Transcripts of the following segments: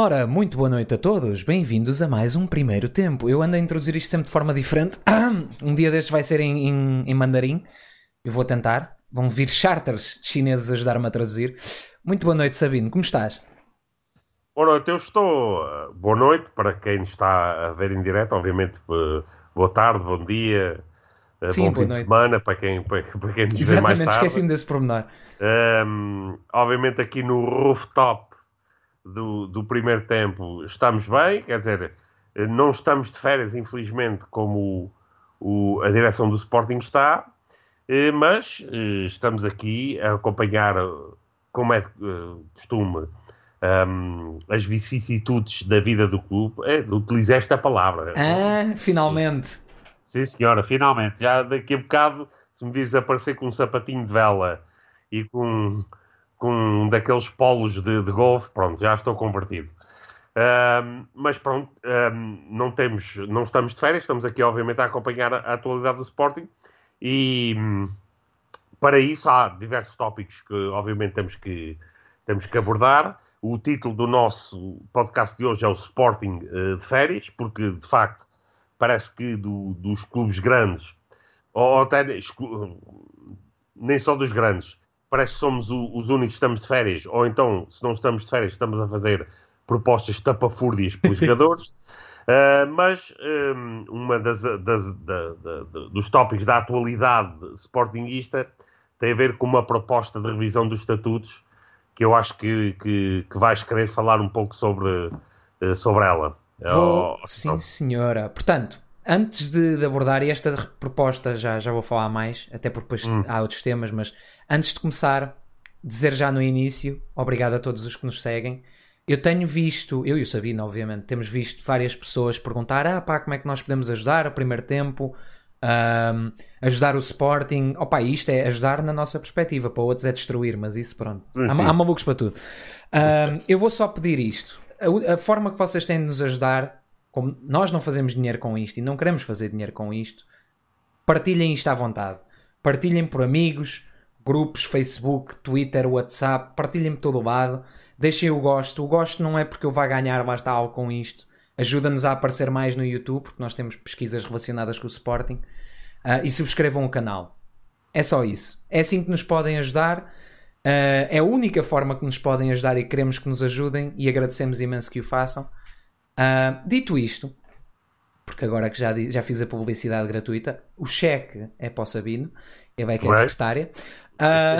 Ora, muito boa noite a todos, bem-vindos a mais um primeiro tempo. Eu ando a introduzir isto sempre de forma diferente. Um dia deste vai ser em, em, em mandarim. Eu vou tentar. Vão vir charters chineses ajudar-me a traduzir. Muito boa noite, Sabino, como estás? Boa noite, eu estou. eh, Boa noite para quem está a ver em direto, obviamente. eh, Boa tarde, bom dia, eh, Sim, bom fim de noite. semana para quem, para, para quem nos vê mais Exatamente, tarde. esqueci-me desse pormenor. Ahm, obviamente aqui no rooftop do, do primeiro tempo estamos bem, quer dizer, eh, não estamos de férias, infelizmente, como o, o- a direção do Sporting está, eh, mas eh, estamos aqui a acompanhar, como é costume, ahm, as vicissitudes da vida do clube. É, utilizei esta palavra. Ah, finalmente. Sim, senhora, finalmente. Já daqui a bocado, se me dizes aparecer com um sapatinho de vela e com, com um daqueles polos de, de golfe, pronto, já estou convertido. Ahm, mas pronto, ahm, não, temos, não estamos de férias, estamos aqui, obviamente, a acompanhar a, a atualidade do Sporting e hum, para isso há diversos tópicos que, obviamente, temos que, temos que abordar. O título do nosso podcast de hoje é o Sporting eh, de férias, porque de facto parece que do- dos clubes grandes, ou, até nem só dos grandes, parece que somos o- os únicos que estamos de férias, ou então, se não estamos de férias, estamos a fazer propostas tapafúrdias pelos jogadores. Uh, mas um, uma das, das- da- da- dos tópicos da atualidade sportinguista tem a ver com uma proposta de revisão dos estatutos que eu acho que, que, que vais querer falar um pouco sobre, eh, sobre ela. Vou... Oh, Sim, não. senhora. Portanto, antes de, de abordar, esta proposta já, já vou falar mais, até porque depois Hum. há outros temas, mas antes de começar, dizer já no início, obrigado a todos os que nos seguem. Eu tenho visto, eu e o Sabino, obviamente, temos visto várias pessoas perguntar: ah, pá, como é que nós podemos ajudar o primeiro tempo? Ahm, ajudar o Sporting, opa, isto é ajudar na nossa perspectiva, para outros é destruir, mas isso pronto, há, há malucos para tudo. Ahm, eu vou só pedir isto: a, a forma que vocês têm de nos ajudar, como nós não fazemos dinheiro com isto e não queremos fazer dinheiro com isto, partilhem isto à vontade, partilhem por amigos, grupos, Facebook, Twitter, WhatsApp, partilhem por todo o lado, deixem o gosto. O gosto não é porque eu vá ganhar, lá está algo com isto. Ajuda-nos a aparecer mais no YouTube, porque nós temos pesquisas relacionadas com o Sporting. Ah, e subscrevam o canal. É só isso. É assim que nos podem ajudar. Ah, é a única forma que nos podem ajudar e queremos que nos ajudem e agradecemos imenso que o façam. Ah, dito isto, porque agora que já, já fiz a publicidade gratuita, o cheque é para o Sabino, ele é que é secretária. Ah,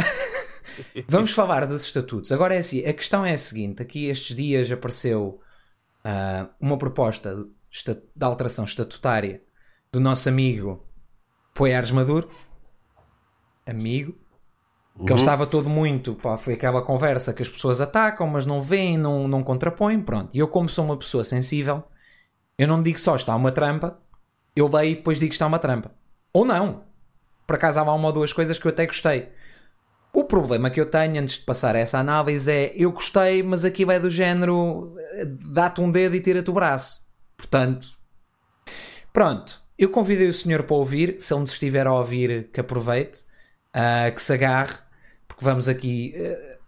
vamos falar dos estatutos. Agora é assim, a questão é a seguinte: aqui estes dias apareceu ah, uma proposta de de alteração estatutária do nosso amigo Poiares Maduro, amigo, que ele Uhum. estava todo muito, pá, foi aquela conversa que as pessoas atacam, mas não veem, não, não contrapõem, pronto. E eu, como sou uma pessoa sensível, eu não digo só está uma trampa, eu leio e depois digo está uma trampa. Ou não. Por acaso há uma ou duas coisas que eu até gostei. O problema que eu tenho antes de passar essa análise é eu gostei, mas aquilo é do género eh, dá-te um dedo e tira-te o braço. Portanto, pronto. Eu convidei o senhor para ouvir. Se nos estiver a ouvir, que aproveite, ah, que se agarre, porque vamos aqui eh,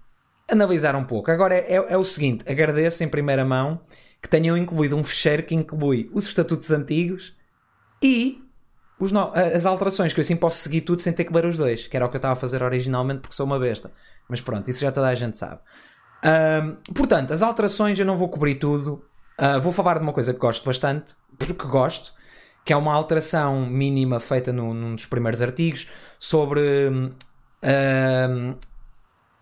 analisar um pouco. Agora é, é- é o seguinte: agradeço em primeira mão que tenham incluído um fecheiro que inclui os estatutos antigos e os no- as alterações, que eu assim posso seguir tudo sem ter que ler os dois, que era o que eu estava a fazer originalmente porque sou uma besta. Mas pronto, isso já toda a gente sabe. Portanto, as alterações eu não vou cobrir tudo. Ah, vou falar de uma coisa que gosto bastante, porque gosto, que é uma alteração mínima feita no- num dos primeiros artigos sobre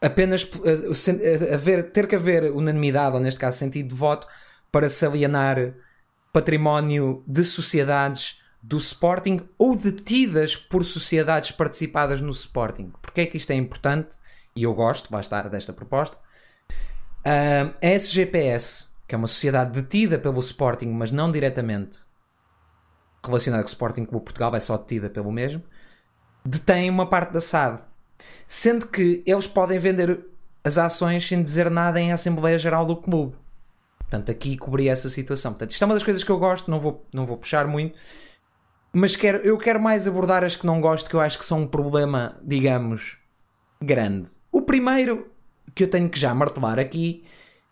apenas uh, sen- uh, haver, ter que haver unanimidade, ou neste caso sentido de voto, para se alienar património de sociedades do Sporting ou detidas por sociedades participadas no Sporting. Porquê é que isto é importante? E eu gosto, vai estar desta proposta. Ah, a SGPS, que é uma sociedade detida pelo Sporting, mas não diretamente relacionada com o Sporting Clube Portugal, é só detida pelo mesmo, detém uma parte da SAD. Sendo que eles podem vender as ações sem dizer nada em Assembleia Geral do Clube. Portanto, aqui cobri essa situação. Portanto, isto é uma das coisas que eu gosto, não vou, não vou puxar muito, mas quero, eu quero mais abordar as que não gosto, que eu acho que são um problema, digamos, grande. O primeiro que eu tenho que já martelar aqui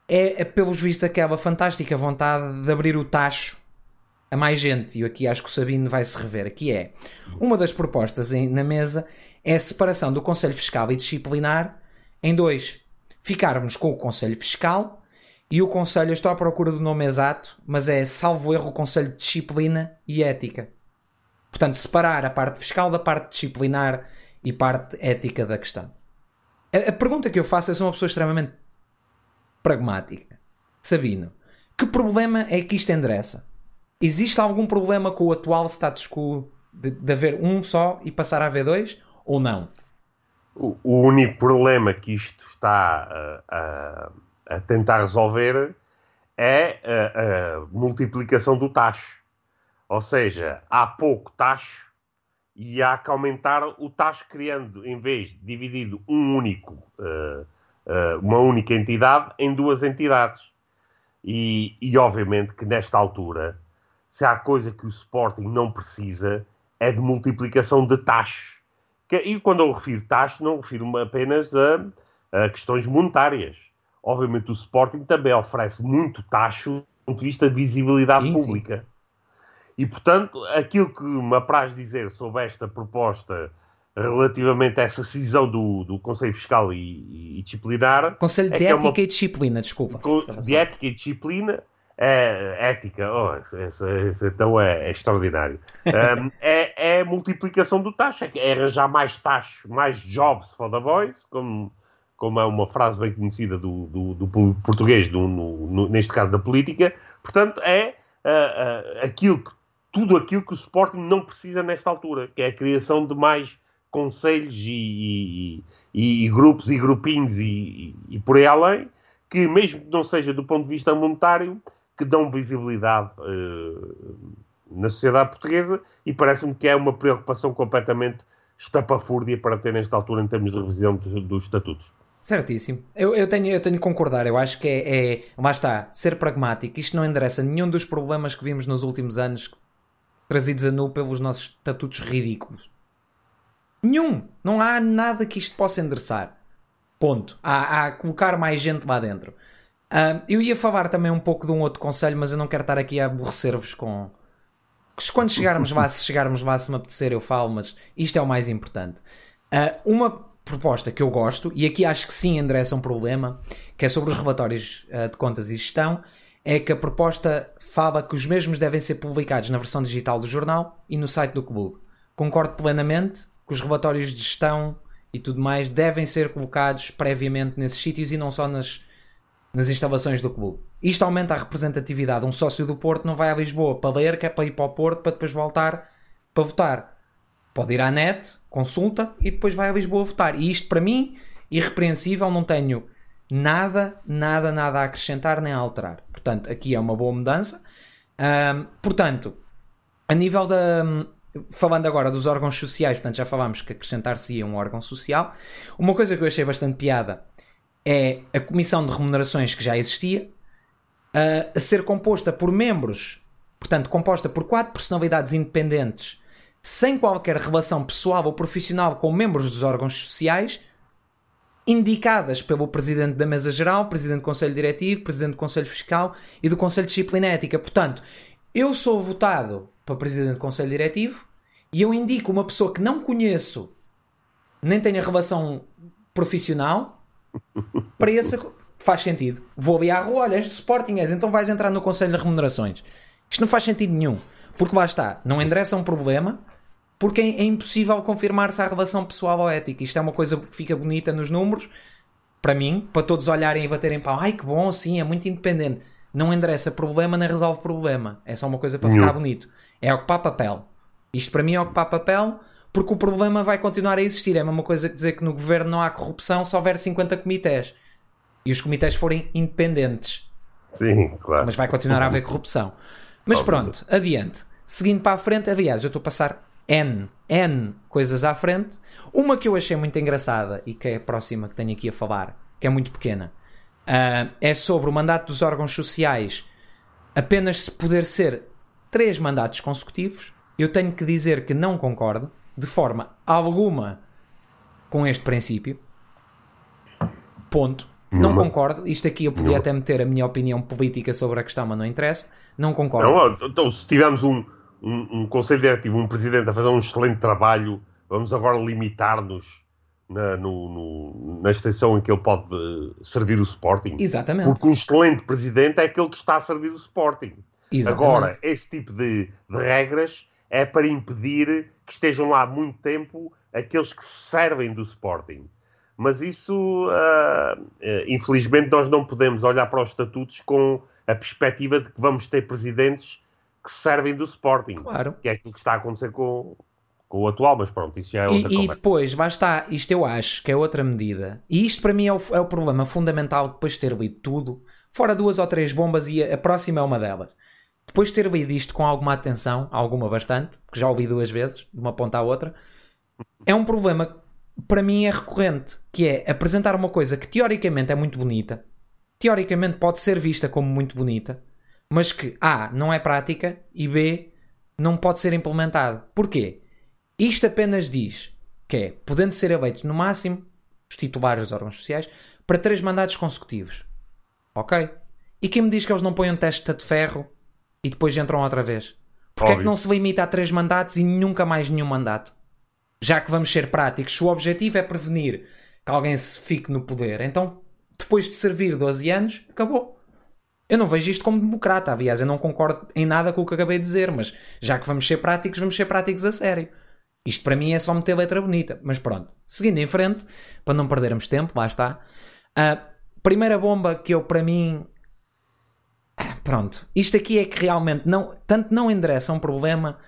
é, é pelos vistos, aquela fantástica vontade de abrir o tacho a mais gente. E aqui acho que o Sabino vai se rever. Aqui é uma das propostas em, na mesa é a separação do Conselho Fiscal e Disciplinar em dois. Ficarmos com o Conselho Fiscal e o Conselho, estou à procura do nome exato, mas é, salvo erro, o Conselho de Disciplina e Ética. Portanto, separar a parte fiscal da parte disciplinar e parte ética da questão. A, a pergunta que eu faço é se uma pessoa extremamente pragmática. Sabino, que problema é que isto endereça? Existe algum problema com o atual status quo de, de haver um só e passar a haver dois? Ou não? O, o único problema que isto está a, a, a tentar resolver é a, a, multiplicação do tacho. Ou seja, há pouco tacho e há que aumentar o tacho criando, em vez de dividido um único, uh, uh, uma única entidade, em duas entidades. E, e obviamente que nesta altura, se há coisa que o Sporting não precisa, é de multiplicação de taxos. E quando eu refiro taxos, não refiro apenas a, a, questões monetárias. Obviamente o Sporting também oferece muito taxo do ponto de vista de visibilidade sim, pública. Sim. E, portanto, aquilo que me apraz dizer sobre esta proposta relativamente a essa cisão do, do Conselho Fiscal e, e Disciplinar... Conselho é de é Ética uma... e Disciplina, desculpa. De Ética e Disciplina é, ética, oh, esse, esse, então é, é extraordinário. Um, é, é, a multiplicação do tacho, é, é arranjar mais tacho, mais jobs for the boys, como, como é uma frase bem conhecida do, do, do português, do, no, no, neste caso da política. Portanto, é uh, uh, aquilo que, tudo aquilo que o Sporting não precisa nesta altura, que é a criação de mais conselhos e, e, e grupos e grupinhos e, e, por aí além, que mesmo que não seja do ponto de vista monetário, que dão visibilidade uh, na sociedade portuguesa e parece-me que é uma preocupação completamente estapafúrdia para ter nesta altura em termos de revisão dos, dos estatutos. Certíssimo. Eu, eu, tenho, eu tenho que concordar. Eu acho que é, é. Lá está, ser pragmático. Isto não endereça nenhum dos problemas que vimos nos últimos anos trazidos a nu pelos nossos estatutos ridículos. Nenhum. Não há nada que isto possa endereçar. Ponto. Há, há colocar mais gente lá dentro. Uh, eu ia falar também um pouco de um outro conselho, mas eu não quero estar aqui a aborrecer-vos com. Quando chegarmos lá, se chegarmos lá, se me apetecer, eu falo, mas isto é o mais importante. Uh, uma proposta que eu gosto, e aqui acho que sim endereça um problema, que é sobre os relatórios uh, de contas e gestão, é que a proposta fala que os mesmos devem ser publicados na versão digital do jornal e no site do clube. Concordo plenamente que os relatórios de gestão e tudo mais devem ser colocados previamente nesses sítios e não só nas nas instalações do clube. Isto aumenta a representatividade. Um sócio do Porto não vai a Lisboa para ler, que é para ir para o Porto para depois voltar para votar. Pode ir à net, consulta e depois vai a Lisboa votar. E isto para mim, irrepreensível, não tenho nada, nada, nada a acrescentar nem a alterar. Portanto, aqui é uma boa mudança. Um, portanto, a nível da. Falando agora dos órgãos sociais, portanto, já falámos que acrescentar-se-ia um órgão social. Uma coisa que eu achei bastante piada é a comissão de remunerações que já existia, a ser composta por membros, portanto, composta por quatro personalidades independentes, sem qualquer relação pessoal ou profissional com membros dos órgãos sociais, indicadas pelo Presidente da Mesa Geral, Presidente do Conselho Diretivo, Presidente do Conselho Fiscal e do Conselho de Disciplina Ética. Portanto, eu sou votado para Presidente do Conselho Diretivo e eu indico uma pessoa que não conheço, nem tenho relação profissional, para esse faz sentido. Vou ali à rua, olha, és do Sporting, és, então vais entrar no Conselho de Remunerações. Isto não faz sentido nenhum. Porque lá está, não endereça um problema, porque é, é impossível confirmar se há relação pessoal ou ética. Isto é uma coisa que fica bonita nos números, para mim, para todos olharem e baterem pau. Ai que bom, sim, é muito independente. Não endereça problema nem resolve problema. É só uma coisa para ficar bonito. É ocupar papel. Isto para mim é ocupar papel porque o problema vai continuar a existir. É a mesma coisa que dizer que no governo não há corrupção se houver 50 comités e os comités forem independentes. Sim, claro. Mas vai continuar a haver corrupção. Mas pronto, adiante. Seguindo para a frente, aliás, eu estou a passar N, N coisas à frente. Uma que eu achei muito engraçada e que é a próxima que tenho aqui a falar, que é muito pequena, uh, é sobre o mandato dos órgãos sociais apenas se poder ser três mandatos consecutivos. Eu tenho que dizer que não concordo de forma alguma com este princípio. Ponto. Não concordo. Isto aqui eu podia Nenhuma. até meter a minha opinião política sobre a questão, mas não interessa. Não concordo. Não, então, se tivermos um, um, um conselho diretivo, um presidente a fazer um excelente trabalho, vamos agora limitar-nos na, no, no, na extensão em que ele pode servir o Sporting. Exatamente. Porque um excelente presidente é aquele que está a servir o Sporting. Exatamente. Agora, esse tipo de, de regras é para impedir que estejam lá muito tempo aqueles que servem do Sporting. Mas isso, uh, infelizmente, nós não podemos olhar para os estatutos com a perspectiva de que vamos ter presidentes que servem do Sporting. Claro. Que é aquilo que está a acontecer com, com o atual, mas pronto, isso já é outra E, e depois, basta, isto eu acho que é outra medida. E isto para mim é o, é o problema fundamental depois de ter lido tudo. Fora duas ou três bombas e a, a próxima é uma delas. Depois de ter lido isto com alguma atenção, alguma bastante, que já ouvi duas vezes, de uma ponta à outra, é um problema para mim é recorrente, que é apresentar uma coisa que teoricamente é muito bonita, teoricamente pode ser vista como muito bonita, mas que A não é prática e B não pode ser implementado. Porquê? Isto apenas diz que é, podendo ser eleito no máximo, os titulares dos órgãos sociais, para três mandatos consecutivos. Ok? E quem me diz que eles não põem um teste de ferro e depois entram outra vez? Porquê é que não se limita a três mandatos e nunca mais nenhum mandato? Já que vamos ser práticos, se o objetivo é prevenir que alguém se fique no poder, então depois de servir 12 anos, acabou. Eu não vejo isto como democrata, aliás, eu não concordo em nada com o que acabei de dizer, mas já que vamos ser práticos, vamos ser práticos a sério. Isto para mim é só meter letra bonita, mas pronto. Seguindo em frente, para não perdermos tempo, lá está. A primeira bomba que eu, para mim. Pronto. Isto aqui é que realmente não, tanto não endereça um problema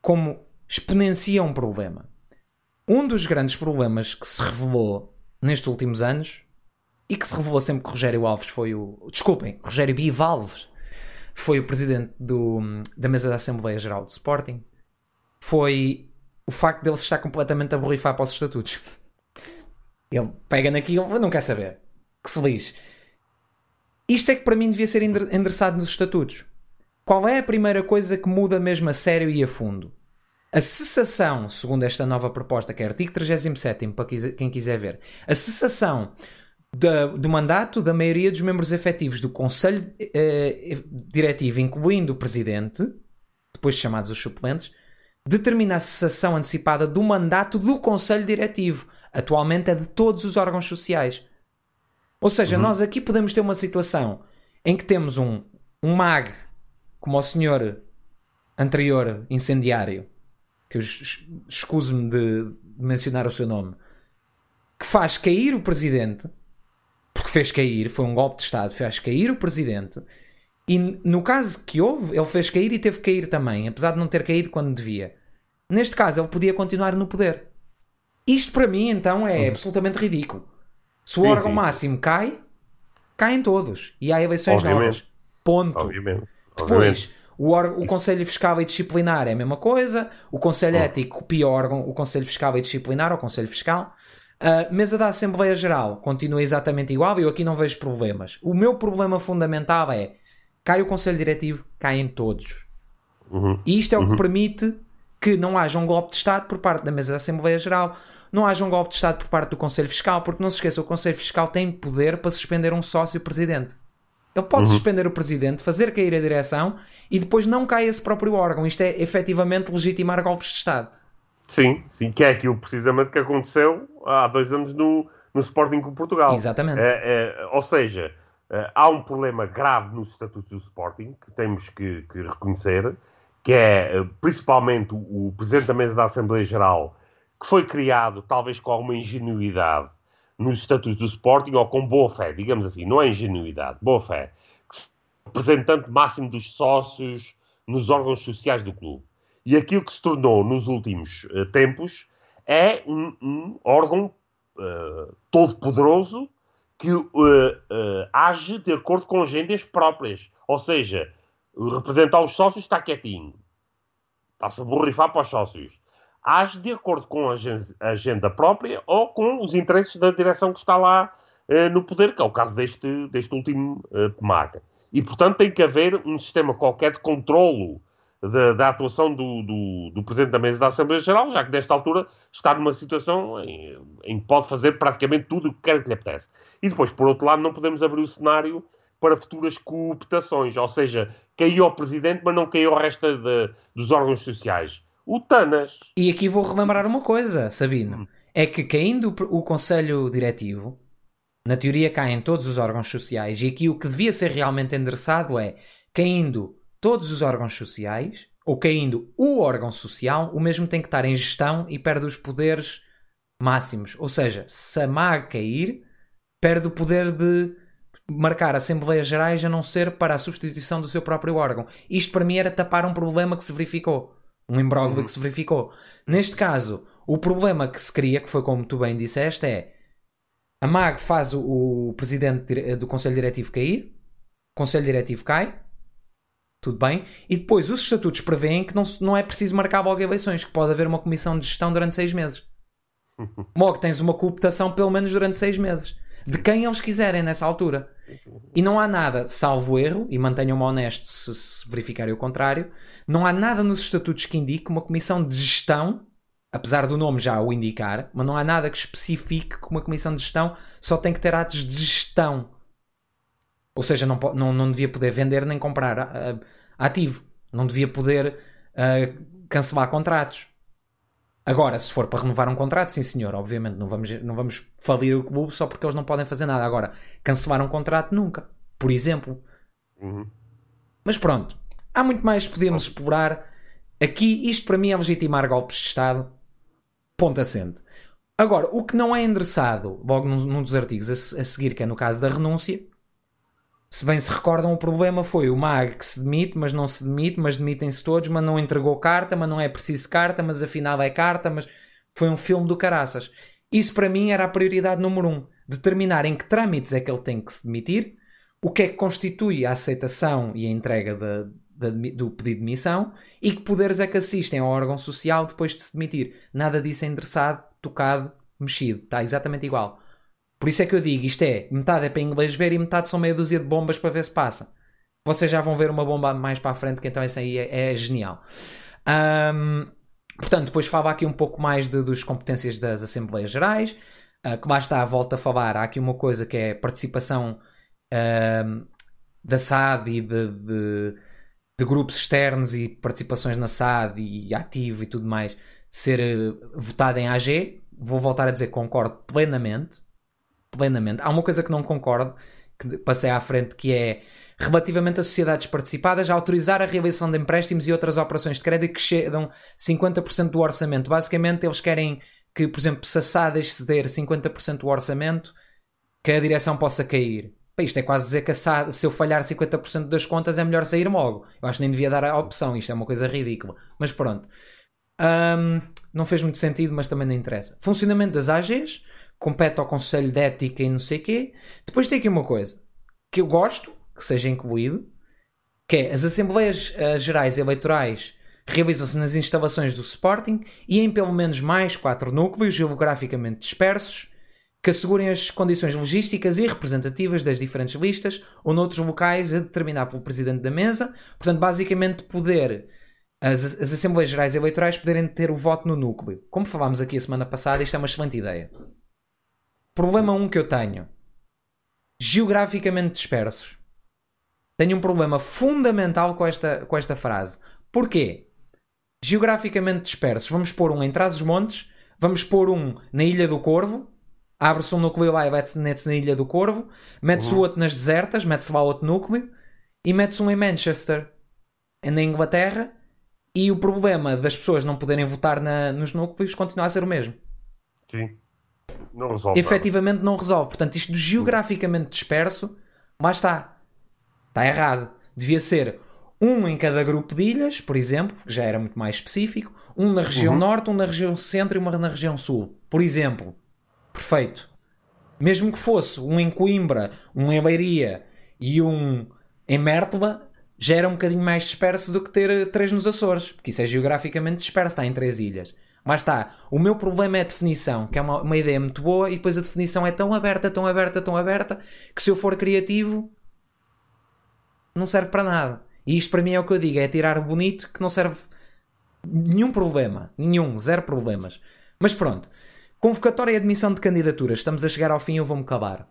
como exponencia um problema. Um dos grandes problemas que se revelou nestes últimos anos e que se revelou sempre que Rogério Alves foi o. Desculpem, Rogério Bivalves foi o presidente do, da mesa da Assembleia Geral do Sporting foi o facto dele se estar completamente a borrifar para os estatutos. Ele pega naquilo, não quer saber. Que se lixe. Isto é que para mim devia ser endereçado nos estatutos. Qual é a primeira coisa que muda mesmo a sério e a fundo? A cessação, segundo esta nova proposta, que é artigo 37, para quem quiser ver, a cessação da, do mandato da maioria dos membros efetivos do Conselho eh, Diretivo, incluindo o Presidente, depois chamados os suplentes, determina a cessação antecipada do mandato do Conselho Diretivo. Atualmente é de todos os órgãos sociais. Ou seja, uhum. nós aqui podemos ter uma situação em que temos um, um mag, como o senhor anterior incendiário, que eu escuso-me de mencionar o seu nome, que faz cair o presidente, porque fez cair, foi um golpe de Estado, fez cair o presidente, e no caso que houve, ele fez cair e teve que cair também, apesar de não ter caído quando devia. Neste caso, ele podia continuar no poder. Isto para mim, então, é uhum. absolutamente ridículo. Se o sim, órgão sim. máximo cai, caem todos. E há eleições Obviamente. novas. Ponto. Obviamente. Depois, Obviamente. O, o Conselho Fiscal e Disciplinar é a mesma coisa. O Conselho oh. Ético copia o órgão, o Conselho Fiscal e Disciplinar, o Conselho Fiscal. A mesa da Assembleia Geral continua exatamente igual e eu aqui não vejo problemas. O meu problema fundamental é cai o Conselho Diretivo, caem todos. Uhum. E isto é o uhum. que permite que não haja um golpe de Estado por parte da mesa da Assembleia Geral, não haja um golpe de Estado por parte do Conselho Fiscal, porque não se esqueça, o Conselho Fiscal tem poder para suspender um sócio-presidente. Ele pode uhum. suspender o presidente, fazer cair a direção e depois não cai esse próprio órgão. Isto é efetivamente legitimar golpes de Estado. Sim, sim, que é aquilo precisamente que aconteceu há dois anos no, no Sporting com Portugal. Exatamente. É, é, ou seja, é, há um problema grave no estatuto do Sporting que temos que, que reconhecer, que é principalmente o, o Presidente da Mesa da Assembleia Geral, que foi criado talvez com alguma ingenuidade nos estatutos do Sporting ou com boa fé, digamos assim, não é ingenuidade, boa fé, representante máximo dos sócios nos órgãos sociais do clube. E aquilo que se tornou nos últimos uh, tempos é um, um órgão uh, todo poderoso que uh, age de acordo com agendas próprias. Ou seja, representar os sócios está quietinho. Está-se a borrifar para os sócios age de acordo com a agenda própria ou com os interesses da direção que está lá no poder, que é o caso deste, deste último uh, PMAC. E, portanto, tem que haver um sistema qualquer de controlo da, da atuação do, do, do, Presidente da Mesa da Assembleia Geral, já que nesta altura está numa situação em, em que pode fazer praticamente tudo o que quer que lhe apetece. E depois, por outro lado, não podemos abrir o cenário para futuras cooptações, ou seja, caiu o Presidente, mas não caiu o resto de, dos órgãos sociais. O TANAS. E aqui vou relembrar uma coisa, Sabino. Hum. É que caindo o Conselho Diretivo, na teoria caem todos os órgãos sociais, e aqui o que devia ser realmente endereçado é caindo todos os órgãos sociais, ou caindo o órgão social, o mesmo tem que estar em gestão e perde os poderes máximos. Ou seja, se a MAG cair, perde o poder de marcar Assembleias Gerais a não ser para a substituição do seu próprio órgão. Isto para mim era tapar um problema que se verificou. Um imbróglio uhum. que se verificou. Neste caso, o problema que se cria, que foi como tu bem disseste, é a MAG faz o, o presidente do Conselho Diretivo cair, o Conselho Diretivo cai, tudo bem. E depois os estatutos prevêem que não, não é preciso marcar logo eleições, que pode haver uma comissão de gestão durante seis meses. Logo tens uma cooptação pelo menos durante seis meses. De quem eles quiserem nessa altura. E não há nada, salvo erro, e mantenham-me honesto se, se verificarem o contrário, não há nada nos estatutos que indique uma comissão de gestão, apesar do nome já o indicar, mas não há nada que especifique que uma comissão de gestão só tem que ter atos de gestão ou seja, não, não, não devia poder vender nem comprar uh, ativo. Não devia poder uh, cancelar contratos. Agora, se for para renovar um contrato, sim senhor, obviamente, não vamos, não vamos falir o clube só porque eles não podem fazer nada. Agora, cancelar um contrato nunca, por exemplo. Uhum. Mas pronto, há muito mais que podemos explorar. Aqui, isto para mim é legitimar golpes de Estado, ponto assente. Agora, o que não é endereçado, logo num, num dos artigos a, a seguir, que é no caso da renúncia, se bem se recordam, o problema foi o Mag que se demite, mas não se demite, mas demitem-se todos, mas não entregou carta, mas não é preciso carta, mas afinal é carta, mas foi um filme do caraças. Isso para mim era a prioridade número um. Determinar em que trâmites é que ele tem que se demitir, o que é que constitui a aceitação e a entrega de, de, do pedido de demissão e que poderes é que assistem ao órgão social depois de se demitir. Nada disso é endereçado, tocado, mexido. Está exatamente igual. Por isso é que eu digo, isto é, metade é para inglês ver e metade são meia dúzia de bombas para ver se passa. Vocês já vão ver uma bomba mais para a frente, que então essa aí é, é genial. Um, portanto, depois falava aqui um pouco mais de, das competências das Assembleias Gerais, uh, que lá está, volta a falar, há aqui uma coisa que é participação da SAD e de, de, de, grupos externos e participações na SAD e ativo e tudo mais, ser uh, votada em AG. Vou voltar a dizer concordo plenamente plenamente. Há uma coisa que não concordo, que passei à frente, que é relativamente a sociedades participadas, a autorizar a realização de empréstimos e outras operações de crédito que chegam 50% do orçamento. Basicamente, eles querem que, por exemplo, se a SAD exceder 50% do orçamento, que a direção possa cair. isto é quase dizer que SAD, se eu falhar 50% das contas é melhor sair logo. Eu acho que nem devia dar a opção, isto é uma coisa ridícula. Mas pronto. Um, não fez muito sentido, mas também não interessa. Funcionamento das AGs compete ao Conselho de Ética e não sei quê. Depois tem aqui uma coisa que eu gosto que seja incluído, que é as Assembleias uh, Gerais Eleitorais realizam-se nas instalações do Sporting e em pelo menos mais quatro núcleos geograficamente dispersos que assegurem as condições logísticas e representativas das diferentes listas ou noutros locais a determinar pelo Presidente da Mesa. Portanto, basicamente poder as, as Assembleias Gerais Eleitorais poderem ter o voto no núcleo. Como falámos aqui a semana passada, isto é uma excelente ideia. Problema 1 um que eu tenho. Geograficamente dispersos. Tenho um problema fundamental com esta, com esta frase. Porquê? Geograficamente dispersos. Vamos pôr um em Trás-os-Montes, vamos pôr um na Ilha do Corvo, abre-se um núcleo lá e mete-se na Ilha do Corvo, mete-se o uhum. outro nas desertas, mete-se lá outro núcleo, e mete-se um em Manchester, na Inglaterra, e o problema das pessoas não poderem votar na, nos núcleos continua a ser o mesmo. Sim não resolve. Efetivamente nada. não resolve. Portanto, isto geograficamente disperso, lá está. Está errado. Devia ser um em cada grupo de ilhas, por exemplo, que já era muito mais específico, um na região uhum. norte, um na região centro e uma na região sul. Por exemplo. Perfeito. Mesmo que fosse um em Coimbra, um em Leiria e um em Mértola, já era um bocadinho mais disperso do que ter três nos Açores, porque isso é geograficamente disperso, está em três ilhas. Mas está, o meu problema é a definição, que é uma, uma ideia muito boa, e depois a definição é tão aberta, tão aberta, tão aberta, que se eu for criativo, não serve para nada. E isto para mim é o que eu digo: é tirar o bonito que não serve nenhum problema. Nenhum, zero problemas. Mas pronto. Convocatória e admissão de candidaturas. Estamos a chegar ao fim, eu vou-me acabar.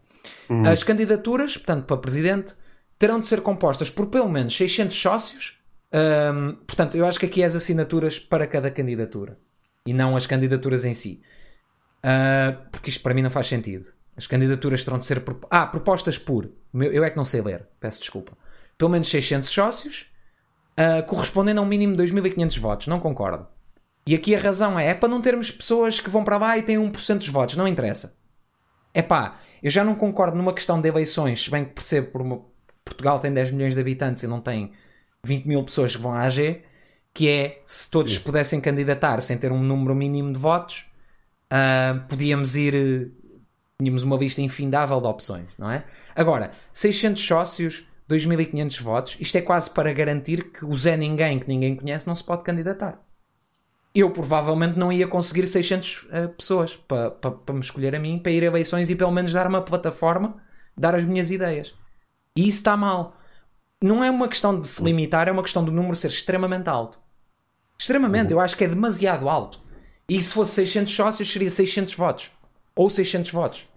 Uhum. As candidaturas, portanto, para presidente, terão de ser compostas por pelo menos 600 sócios. Um, portanto, eu acho que aqui é as assinaturas para cada candidatura e não as candidaturas em si. Uh, porque isto para mim não faz sentido. As candidaturas terão de ser. Ah, propostas por. Eu é que não sei ler, peço desculpa. Pelo menos 600 sócios, uh, correspondendo a um mínimo de 2.500 votos. Não concordo. E aqui a razão é, é para não termos pessoas que vão para lá e têm 1% dos votos. Não interessa. É pá, eu já não concordo numa questão de eleições, bem que percebo por uma... Portugal tem 10 milhões de habitantes e não tem 20 mil pessoas que vão à AG, que é se todos Sim. pudessem candidatar sem ter um número mínimo de votos, uh, podíamos ir. Tínhamos uma lista infindável de opções, não é? Agora, 600 sócios, 2.500 votos, isto é quase para garantir que o Zé Ninguém, que ninguém conhece, não se pode candidatar. Eu provavelmente não ia conseguir 600 uh, ah, pessoas para, para, para me escolher a mim, para ir a eleições e pelo menos dar uma plataforma, dar as minhas ideias. E isso está mal. Não é uma questão de se limitar, é uma questão do número ser extremamente alto. Extremamente, eu acho que é demasiado alto. E se fosse 600 sócios, seria 600 votos. Ou 600 votos.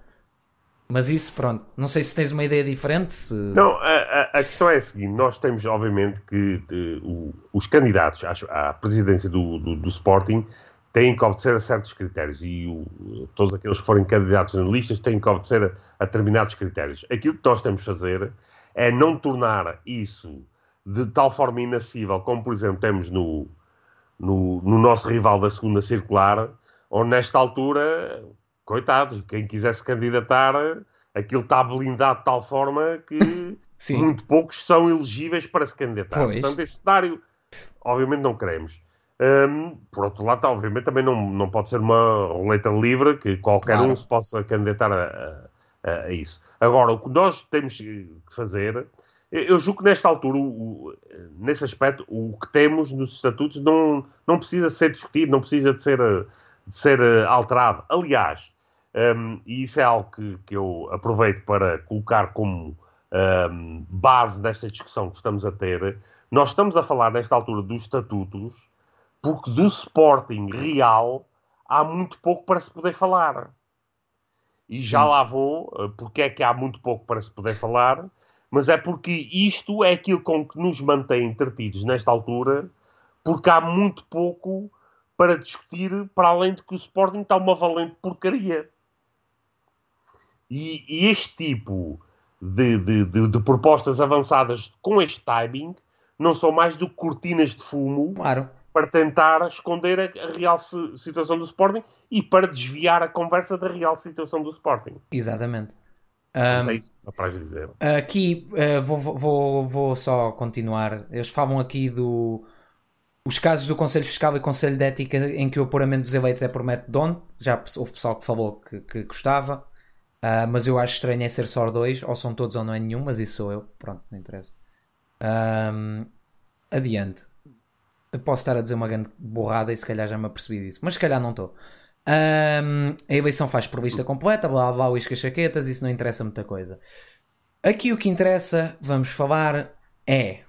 Mas isso, pronto. Não sei se tens uma ideia diferente. Se... Não, a, a, questão é a seguinte: nós temos, obviamente, que de, o, os candidatos à, à presidência do, do, do, Sporting têm que obedecer a certos critérios. E o, todos aqueles que forem candidatos na listas têm que obedecer a, a determinados critérios. Aquilo que nós temos de fazer é não tornar isso de tal forma inacessível, como, por exemplo, temos no no, no nosso rival da segunda circular, onde nesta altura, coitados, quem quisesse candidatar, aquilo está blindado de tal forma que muito poucos são elegíveis para se candidatar. Pois. Portanto, esse cenário, obviamente, não queremos. Um, por outro lado, obviamente, também não, não pode ser uma roleta livre que qualquer claro. um se possa candidatar a, a, a, isso. Agora, o que nós temos que fazer eu julgo que nesta altura, o, o, nesse aspecto, o que temos nos estatutos não, não precisa ser discutido, não precisa de ser, de ser eh, alterado. Aliás, um, e isso é algo que, que eu aproveito para colocar como um, base desta discussão que estamos a ter, nós estamos a falar nesta altura dos estatutos, porque do Sporting real há muito pouco para se poder falar. E já lá vou, eh, porque é que há muito pouco para se poder falar mas é porque isto é aquilo com que nos mantém entretidos nesta altura, porque há muito pouco para discutir, para além de que o Sporting está uma valente porcaria. E, e este tipo de, de, de, de, propostas avançadas com este timing não são mais do que cortinas de fumo claro. Para tentar esconder a, a real situação do Sporting e para desviar a conversa da real situação do Sporting. Exatamente. Um, é isso dizer. Aqui uh, vou, vou, vou só continuar. Eles falam aqui do os casos do Conselho Fiscal e Conselho de Ética em que o apuramento dos eleitos é por método Já houve pessoal que falou que, que gostava, uh, mas eu acho estranho é ser só dois, ou são todos ou não é nenhum, mas isso sou eu. Pronto, não interessa. Um, adiante. Eu posso estar a dizer uma grande borrada e se calhar já me apercebi disso, mas se calhar não estou. Um, a eleição faz por lista completa, blá blá, uísca chaquetas, isso não interessa muita coisa. Aqui o que interessa, vamos falar, é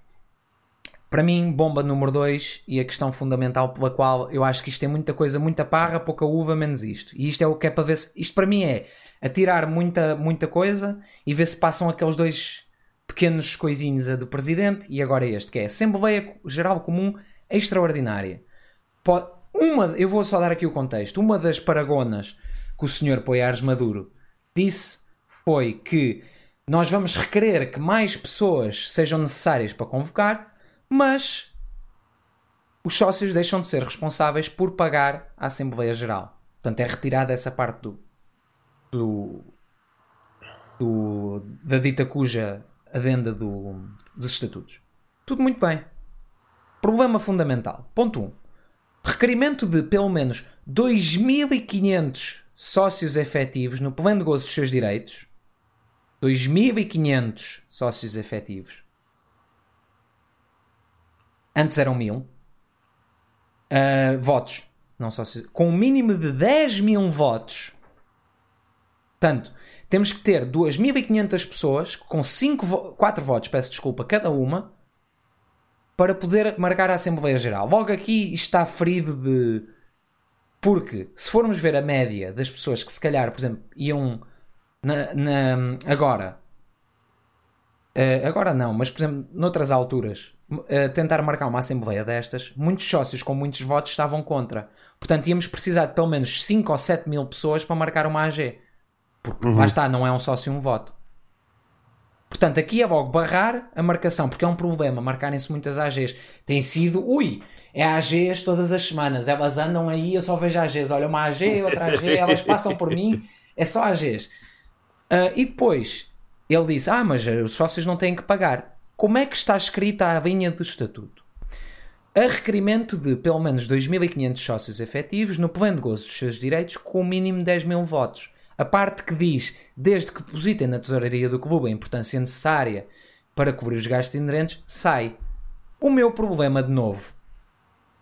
para mim, bomba número 2 e a questão fundamental pela qual eu acho que isto tem muita coisa, muita parra, pouca uva, menos isto. E isto é o que é para ver se. Isto para mim é atirar muita, muita coisa e ver se passam aqueles dois pequenos coisinhos a do presidente e agora este, que é Assembleia Geral Comum Extraordinária. Pode, uma, eu vou só dar aqui o contexto. Uma das paragonas que o senhor Poiares Maduro disse foi que nós vamos requerer que mais pessoas sejam necessárias para convocar, mas os sócios deixam de ser responsáveis por pagar a Assembleia Geral. Portanto, é retirada essa parte do, do, do da dita cuja adenda do, dos estatutos. Tudo muito bem. Problema fundamental. Ponto 1. Um. Requerimento de pelo menos 2.500 sócios efetivos no plano de gozo dos seus direitos. 2.500 sócios efetivos. Antes eram 1.000. Uh, ah, votos. Não sócios. Com um mínimo de 10 mil votos. Portanto, temos que ter 2.500 pessoas com 5 vo 4 votos, peço desculpa, cada uma para poder marcar a Assembleia Geral. Logo aqui está ferido de. Porque se formos ver a média das pessoas que se calhar, por exemplo, iam na, na- agora. eh, agora não, mas por exemplo, noutras alturas, eh, tentar marcar uma Assembleia destas, muitos sócios com muitos votos estavam contra. Portanto, íamos precisar de pelo menos 5 ou 7 mil pessoas para marcar uma AG. Porque lá está, não é um sócio um voto. Portanto, aqui é logo barrar a marcação, porque é um problema marcarem-se muitas AGs. Tem sido, ui, é AGs todas as semanas, elas andam aí, eu só vejo AGs. Olha, uma AG, outra AG, elas passam por mim, é só AGs. Ah, e depois, ele disse, ah, mas os sócios não têm que pagar. Como é que está escrita a linha do estatuto? A requerimento de pelo menos 2.500 sócios efetivos no pleno gozo dos seus direitos com o mínimo de 10 mil votos. A parte que diz, desde que depositem na tesouraria do clube a importância necessária para cobrir os gastos inerentes, sai. O meu problema, de novo,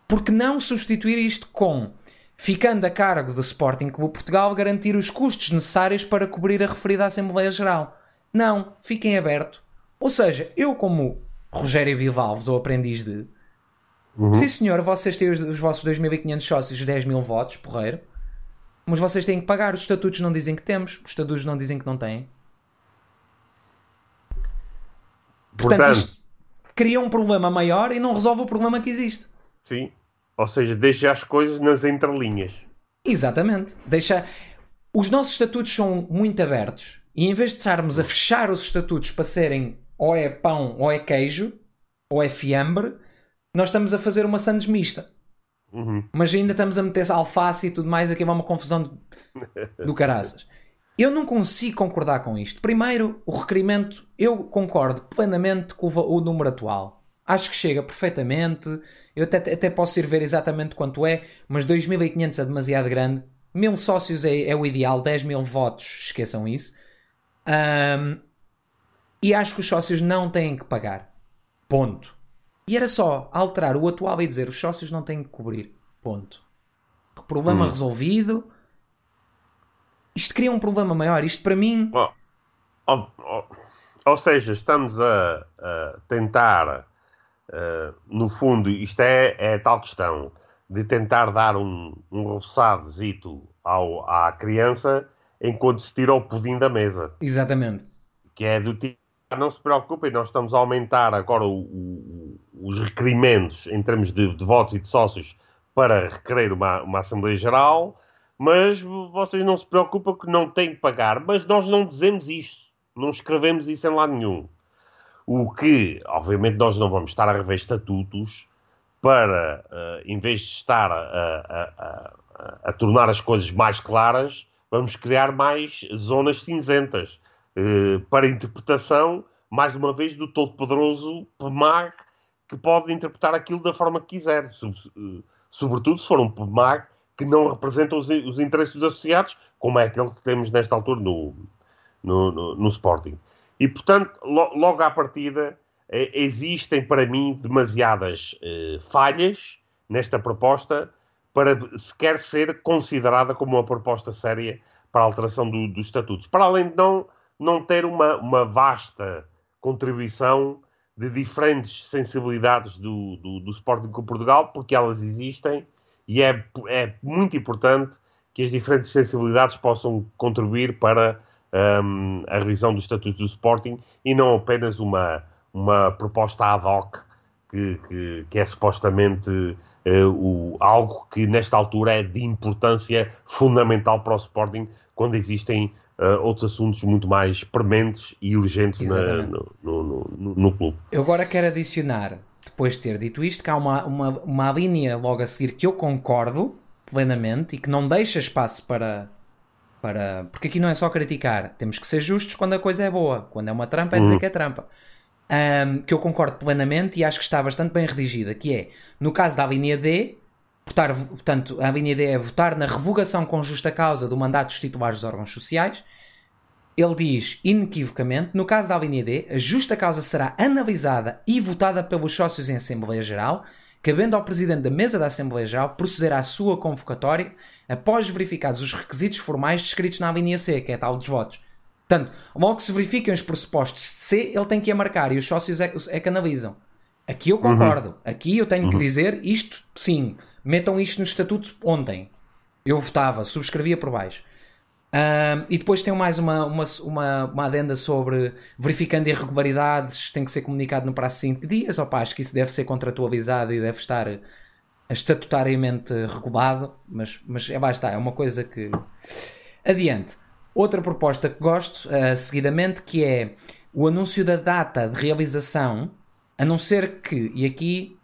porque não substituir isto com, ficando a cargo do Sporting Clube Portugal, garantir os custos necessários para cobrir a referida Assembleia Geral? Não, fiquem aberto. Ou seja, eu como Rogério Bivalves, ou aprendiz de, Sim, senhor, vocês têm os, os vossos 2.500 sócios, 10 mil votos, porreiro. Mas vocês têm que pagar. Os estatutos não dizem que temos, os estatutos não dizem que não têm. Portanto, Portanto, isto cria um problema maior e não resolve o problema que existe. sim. Ou seja, deixa as coisas nas entrelinhas. Exatamente. Deixa. Os nossos estatutos são muito abertos e em vez de estarmos a fechar os estatutos para serem ou é pão ou é queijo ou é fiambre, nós estamos a fazer uma sandes mista. Uhum. mas ainda estamos a meter alface e tudo mais, aqui vai uma confusão de- do caraças. Eu não consigo concordar com isto. Primeiro, o requerimento, eu concordo plenamente com o, o número atual. Acho que chega perfeitamente. Eu até, até posso ir ver exatamente quanto é, mas 2.500 é demasiado grande. Mil sócios é, é o ideal, 10 mil votos, esqueçam isso. Ahm, e acho que os sócios não têm que pagar. Ponto. E era só alterar o atual e dizer os sócios não têm que cobrir. Ponto. Problema resolvido. Isto cria um problema maior. Isto para mim. Ó, ó, ó, ou seja, estamos a, a tentar, eh, no fundo, isto é, é tal questão de tentar dar um, um roçadozito ao, à criança enquanto se tira o pudim da mesa. Exatamente. que é do tipo, "Ah, não se preocupem, nós estamos a aumentar agora o- o- os requerimentos em termos de, de votos e de sócios para requerer uma, uma Assembleia Geral, mas vocês não se preocupem que não têm que pagar. Mas nós não dizemos isto, não escrevemos isso em lado nenhum. O que, obviamente, nós não vamos estar a rever estatutos para, eh, em vez de estar a, a- a- a- tornar as coisas mais claras, vamos criar mais zonas cinzentas para interpretação, mais uma vez, do todo-poderoso PMAG, que pode interpretar aquilo da forma que quiser, eh, sobretudo se for um PMAG que não representa os, os interesses dos associados, como é aquele que temos nesta altura no, no, no- no Sporting. E, portanto, lo- logo à partida, eh, existem para mim demasiadas eh, falhas nesta proposta para sequer ser considerada como uma proposta séria para a alteração do- dos estatutos. Para além de não, não ter uma, uma vasta contribuição de diferentes sensibilidades do, do, do Sporting com Portugal, porque elas existem e é, é muito importante que as diferentes sensibilidades possam contribuir para hum, a revisão dos estatutos do Sporting e não apenas uma, uma proposta ad hoc que, que, que é supostamente eh, o, algo que nesta altura é de importância fundamental para o Sporting quando existem eh, outros assuntos muito mais prementes e urgentes na- no, no, no, no clube. Eu agora quero adicionar, depois de ter dito isto, que há uma, uma, uma linha logo a seguir que eu concordo plenamente e que não deixa espaço para. para porque aqui não é só criticar, temos que ser justos quando a coisa é boa. Quando é uma trampa, é dizer que é trampa. Ahm, que eu concordo plenamente e acho que está bastante bem redigida, que é, no caso da linha D, votar, portanto, a linha D é votar na revogação com justa causa do mandato dos titulares dos órgãos sociais. Ele diz inequivocamente: no caso da linha D, a justa causa será analisada e votada pelos sócios em Assembleia Geral, cabendo ao Presidente da Mesa da Assembleia Geral proceder à sua convocatória após verificados os requisitos formais descritos na linha C, que é a tal dos votos. Portanto, logo que se verifiquem os pressupostos de C, ele tem que a marcar e os sócios é, é que analisam. Aqui eu concordo. Uhum. Aqui eu tenho uhum. que dizer isto, sim. Metam isto no estatuto ontem. Eu votava, subscrevia por baixo. E depois tem mais uma, uma, uma, uma adenda sobre verificando irregularidades, tem que ser comunicado no prazo de 5 dias. Opa, acho que isso deve ser contratualizado e deve estar estatutariamente regulado, mas, mas é basta, é uma coisa que. Adiante. Outra proposta que gosto, uh, seguidamente, que é o anúncio da data de realização, a não ser que, e aqui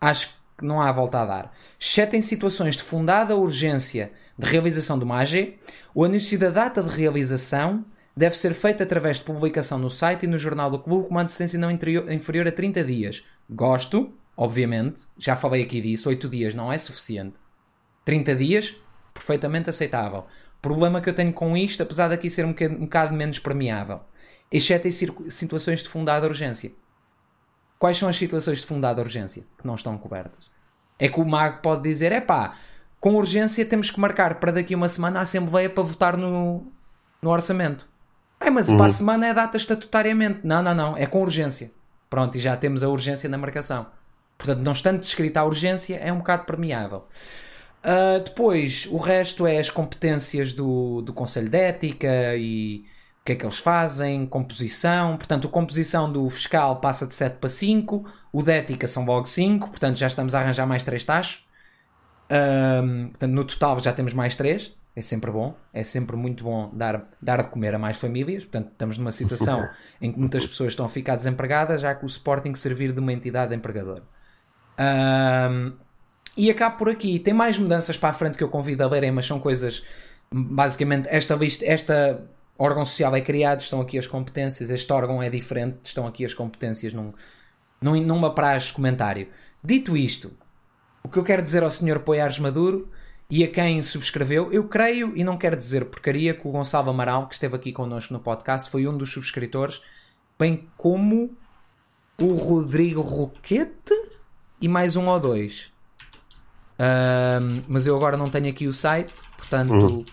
acho que não há volta a dar, exceto em situações de fundada urgência de realização de uma AG, o anúncio da data de realização deve ser feito através de publicação no site e no jornal do clube com uma antecedência não inferior a 30 dias. Gosto, obviamente, já falei aqui disso, 8 dias não é suficiente. 30 dias, perfeitamente aceitável. O problema que eu tenho com isto, apesar de aqui ser um bocado, um bocado menos permeável, exceto em situações de fundada urgência. Quais são as situações de fundada urgência que não estão cobertas? É que o mago pode dizer: é pá, com urgência temos que marcar para daqui uma semana a Assembleia para votar no, no orçamento. É, mas uhum. para a semana é data estatutariamente. Não, não, não, é com urgência. Pronto, e já temos a urgência na marcação. Portanto, não estando descrita a urgência, é um bocado permeável. Uh, depois, o resto é as competências do, do Conselho de Ética e o que é que eles fazem, composição. Portanto, a composição do fiscal passa de 7 para 5, o de Ética são logo 5, portanto, já estamos a arranjar mais 3 taxos. Um, portanto, no total já temos mais 3. É sempre bom, é sempre muito bom dar, dar de comer a mais famílias. Portanto, estamos numa situação em que muitas pessoas estão a ficar desempregadas, já que o Sporting servir de uma entidade empregadora. Um, e acabo por aqui. Tem mais mudanças para a frente que eu convido a lerem, mas são coisas. Basicamente, esta lista, esta órgão social é criado, estão aqui as competências, este órgão é diferente, estão aqui as competências num, num, numa praxe comentário. Dito isto, o que eu quero dizer ao Sr. Poiares Maduro e a quem subscreveu, eu creio, e não quero dizer porcaria, que o Gonçalo Amaral, que esteve aqui connosco no podcast, foi um dos subscritores, bem como o Rodrigo Roquete e mais um ou dois. Um, mas eu agora não tenho aqui o site, portanto uhum.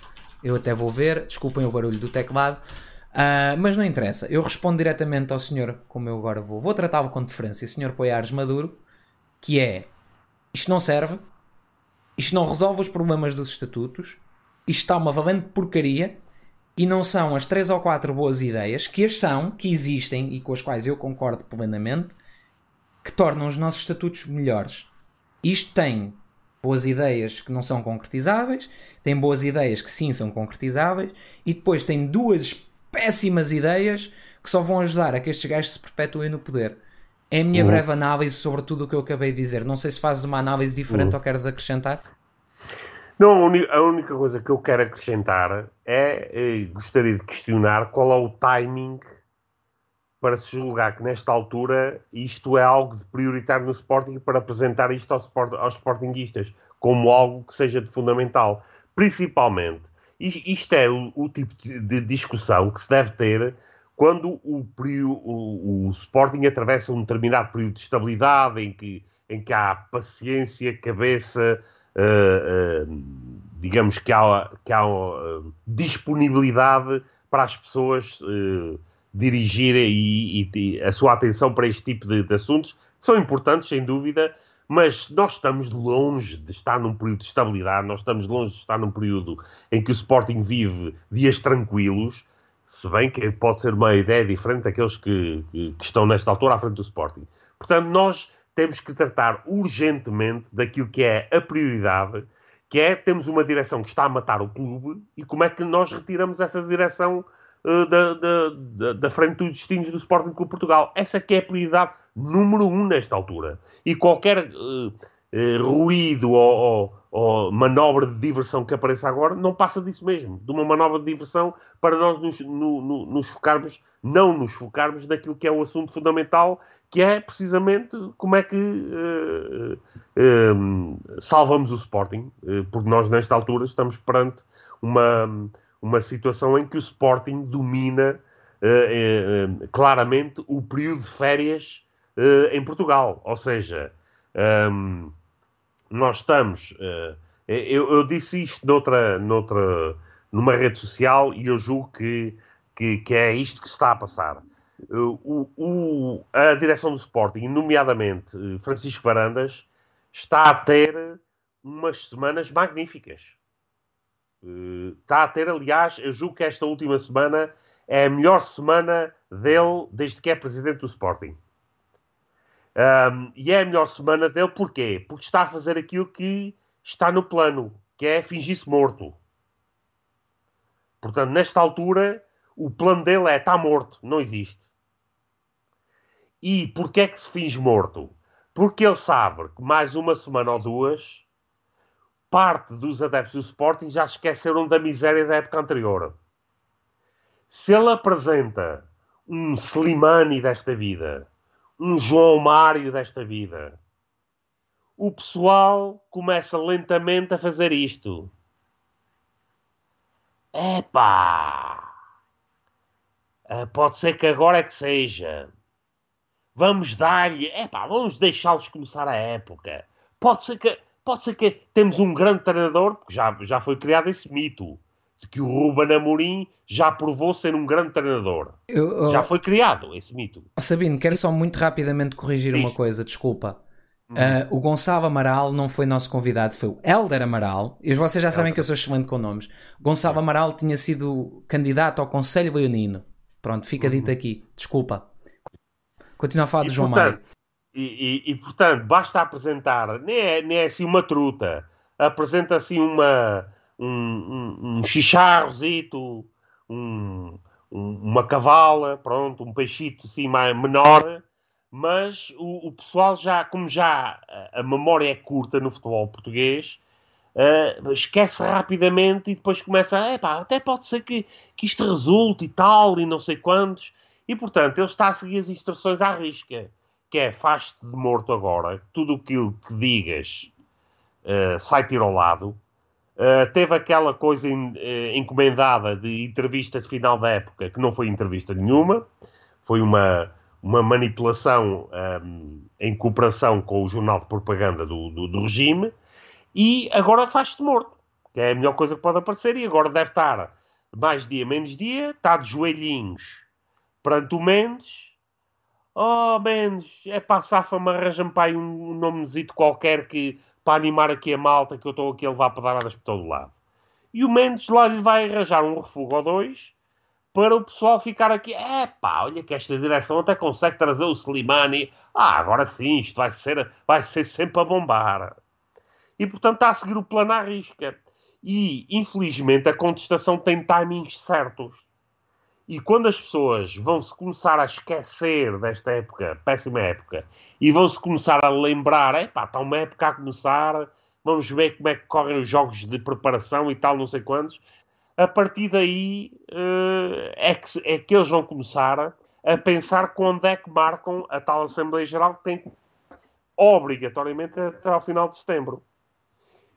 eu até vou ver. Desculpem o barulho do teclado. Uh, mas não interessa. Eu respondo diretamente ao senhor, como eu agora vou. Vou tratá-lo com deferência, senhor Poiares Maduro, que é isto não serve, isto não resolve os problemas dos estatutos, isto está uma valente porcaria e não são as três ou quatro boas ideias que as são, que existem e com as quais eu concordo plenamente, que tornam os nossos estatutos melhores. Isto tem boas ideias que não são concretizáveis, tem boas ideias que sim são concretizáveis, e depois tem duas péssimas ideias que só vão ajudar a que estes gajos se perpetuem no poder. É a minha uhum. breve análise sobre tudo o que eu acabei de dizer. Não sei se fazes uma análise diferente uhum. ou queres acrescentar. Não, a única coisa que eu quero acrescentar é, é gostaria de questionar qual é o timing para se julgar que nesta altura isto é algo de prioritário no Sporting para apresentar isto aos, sport, aos Sportingistas como algo que seja de fundamental. Principalmente, isto é o, o tipo de, discussão que se deve ter quando o, o, o, Sporting atravessa um determinado período de estabilidade em que, em que há paciência, cabeça, uh, uh, digamos que há, que há uh, disponibilidade para as pessoas dirigir e, e, a sua atenção para este tipo de, de, assuntos. São importantes, sem dúvida, mas nós estamos longe de estar num período de estabilidade, nós estamos longe de estar num período em que o Sporting vive dias tranquilos, se bem que pode ser uma ideia diferente daqueles que, que, que estão nesta altura à frente do Sporting. Portanto, nós temos que tratar urgentemente daquilo que é a prioridade, que é temos uma direção que está a matar o clube e como é que nós retiramos essa direção uh, da, da, da, frente dos destinos do Sporting Clube Portugal. Essa que é a prioridade número um nesta altura. E qualquer uh, uh, ruído ou, ou, ou, manobra de diversão que apareça agora não passa disso mesmo. De uma manobra de diversão para nós nos, no, no, nos focarmos, não nos focarmos naquilo que é o assunto fundamental que é precisamente como é que uh, uh, salvamos o Sporting, uh, porque nós nesta altura estamos perante uma, uma situação em que o Sporting domina uh, uh, claramente o período de férias em Portugal. Ou seja, ehm, nós estamos. Eu, eu, disse isto noutra, noutra, numa rede social e eu julgo que, que, que, é isto que está a passar. o, o, a direção do Sporting, nomeadamente Francisco Varandas, está a ter umas semanas magníficas. está a ter, aliás, eu julgo que esta última semana é a melhor semana dele desde que é presidente do Sporting. Um, e é a melhor semana dele porquê? Porque está a fazer aquilo que está no plano, que é fingir-se morto. Portanto, nesta altura, o plano dele é está morto, não existe. E porquê é que se finge morto? Porque ele sabe que mais uma semana ou duas, parte dos adeptos do Sporting já esqueceram da miséria da época anterior. Se ele apresenta um Slimani desta vida, um João Mário desta vida, o pessoal começa lentamente a fazer isto. Epá! Uh, pode ser que agora é que seja. Vamos dar-lhe. Epá, vamos deixá-los começar a época. Pode ser que. Pode ser que temos um grande treinador, porque já, já foi criado esse mito que o Ruben Amorim já provou ser um grande treinador. Eu, já foi criado esse mito. Sabino, quero só muito rapidamente corrigir Diz. uma coisa, desculpa. Uh, o Gonçalo Amaral não foi nosso convidado, foi o Helder Amaral. E vocês já sabem Helder. que eu sou excelente com nomes. Gonçalo Amaral tinha sido candidato ao Conselho Leonino. Pronto, fica uhum. dito aqui. Desculpa. Continua a falar e, do João portanto, Mário. E, e, e, portanto, basta apresentar, nem é, nem é assim uma truta, apresenta assim uma, um, um, um chicharrozito, um, uma cavala, pronto, um peixito assim mais menor mas o, o, pessoal já, como já a memória é curta no futebol português, uh, esquece rapidamente e depois começa, é pá, até pode ser que, que isto resulte e tal, e não sei quantos. E portanto, ele está a seguir as instruções à risca, que é faz-te de morto agora, tudo aquilo que digas uh, sai tiro ao lado. Uh, teve aquela coisa in, encomendada de entrevista final da época, que não foi entrevista nenhuma, foi uma uma manipulação um, em cooperação com o jornal de propaganda do, do, do regime. E agora faz-se morto, que é a melhor coisa que pode aparecer. E agora deve estar mais dia, menos dia, está de joelhinhos perante o Mendes. Oh, Mendes, é a safa-me, arranja-me para aí um nomezito qualquer que, para animar aqui a malta que eu estou aqui a levar pedaladas por todo lado. E o Mendes lá lhe vai arranjar um refúgio ou dois para o pessoal ficar aqui. É pá, olha que esta direção até consegue trazer o Slimani. Ah, agora sim, isto vai ser, vai ser sempre a bombar. E portanto está a seguir o plano à risca. E infelizmente a contestação tem timings certos. E quando as pessoas vão se começar a esquecer desta época, péssima época, e vão se começar a lembrar, é está uma época a começar, vamos ver como é que correm os jogos de preparação e tal, não sei quantos, a partir daí uh, é, que, é que eles vão começar a pensar quando é que marcam a tal Assembleia Geral que tem obrigatoriamente até ao final de setembro.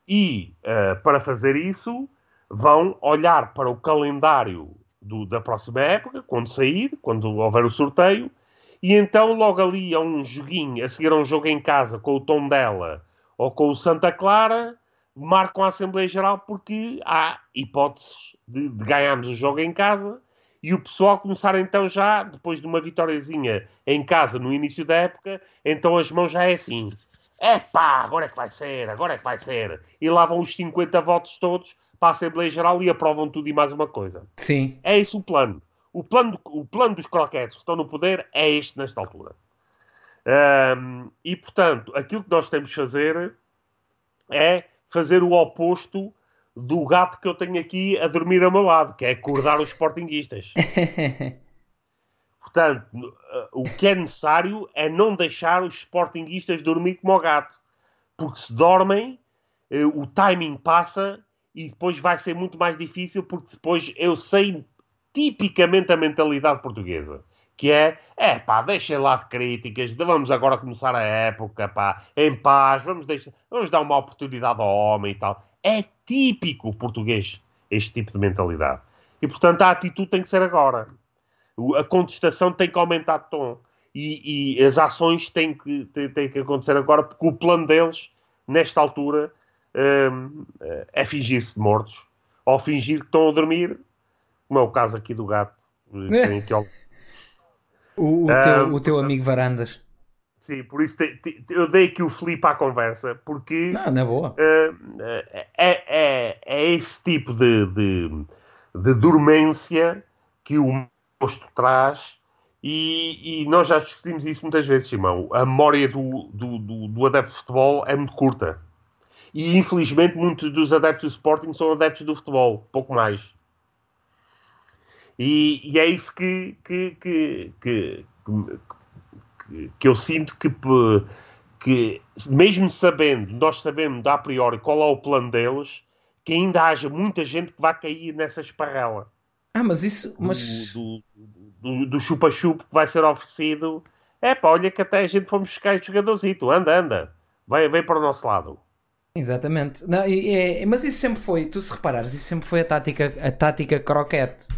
E uh, para fazer isso, vão olhar para o calendário do, da próxima época, quando sair, quando houver o sorteio, e então logo ali a um joguinho, a seguir a um jogo em casa com o Tom dela ou com o Santa Clara, marcam a Assembleia Geral porque há hipóteses de, de ganharmos o jogo em casa e o pessoal começar então já, depois de uma vitóriazinha em casa no início da época, então as mãos já é assim. É pá, agora é que vai ser, agora é que vai ser. E lá vão os 50 votos todos para a Assembleia Geral e aprovam tudo e mais uma coisa. Sim. É isso o plano. O plano, o plano dos croquetes que estão no poder é este nesta altura. Um, e portanto, aquilo que nós temos de fazer é fazer o oposto do gato que eu tenho aqui a dormir ao meu lado, que é acordar os sportinguistas. Portanto, o que é necessário é não deixar os sportinguistas dormir como o gato. Porque se dormem, eh, o timing passa e depois vai ser muito mais difícil, porque depois eu sei tipicamente a mentalidade portuguesa que é, é pá, deixem lá de críticas, vamos agora começar a época, pá, em paz, vamos, deixar, vamos dar uma oportunidade ao homem e tal. É típico português este tipo de mentalidade. E, portanto, a atitude tem que ser agora. A contestação tem que aumentar de tom. E, e, as ações têm que, têm, têm, que acontecer agora, porque o plano deles, nesta altura, hum, é fingir-se de mortos. Ou fingir que estão a dormir, como é o caso aqui do gato. Aqui O, o, teu, o teu amigo Varandas. Sim, por isso te, te, eu dei aqui o Felipe à conversa, porque. Não, não é boa. Uh, é, é, é esse tipo de, de, de dormência que o mosto traz. E, e, nós já discutimos isso muitas vezes, Simão. A memória do, do, do, do adepto de futebol é muito curta. E infelizmente muitos dos adeptos do Sporting são adeptos do futebol, pouco mais. E, e é isso que, que, que, que, que eu sinto que, que, mesmo sabendo, nós sabemos a priori qual é o plano deles, que ainda haja muita gente que vai cair nessa esparrela. Ah, mas isso. Mas... Do, do, do chupa-chupa que vai ser oferecido. É pá, olha que até a gente fomos buscar esse jogadorzito. Anda, anda. Vem, vem para o nosso lado. Exatamente. Não, é, é, mas isso sempre foi, tu se reparares, isso sempre foi a tática, a tática croquete.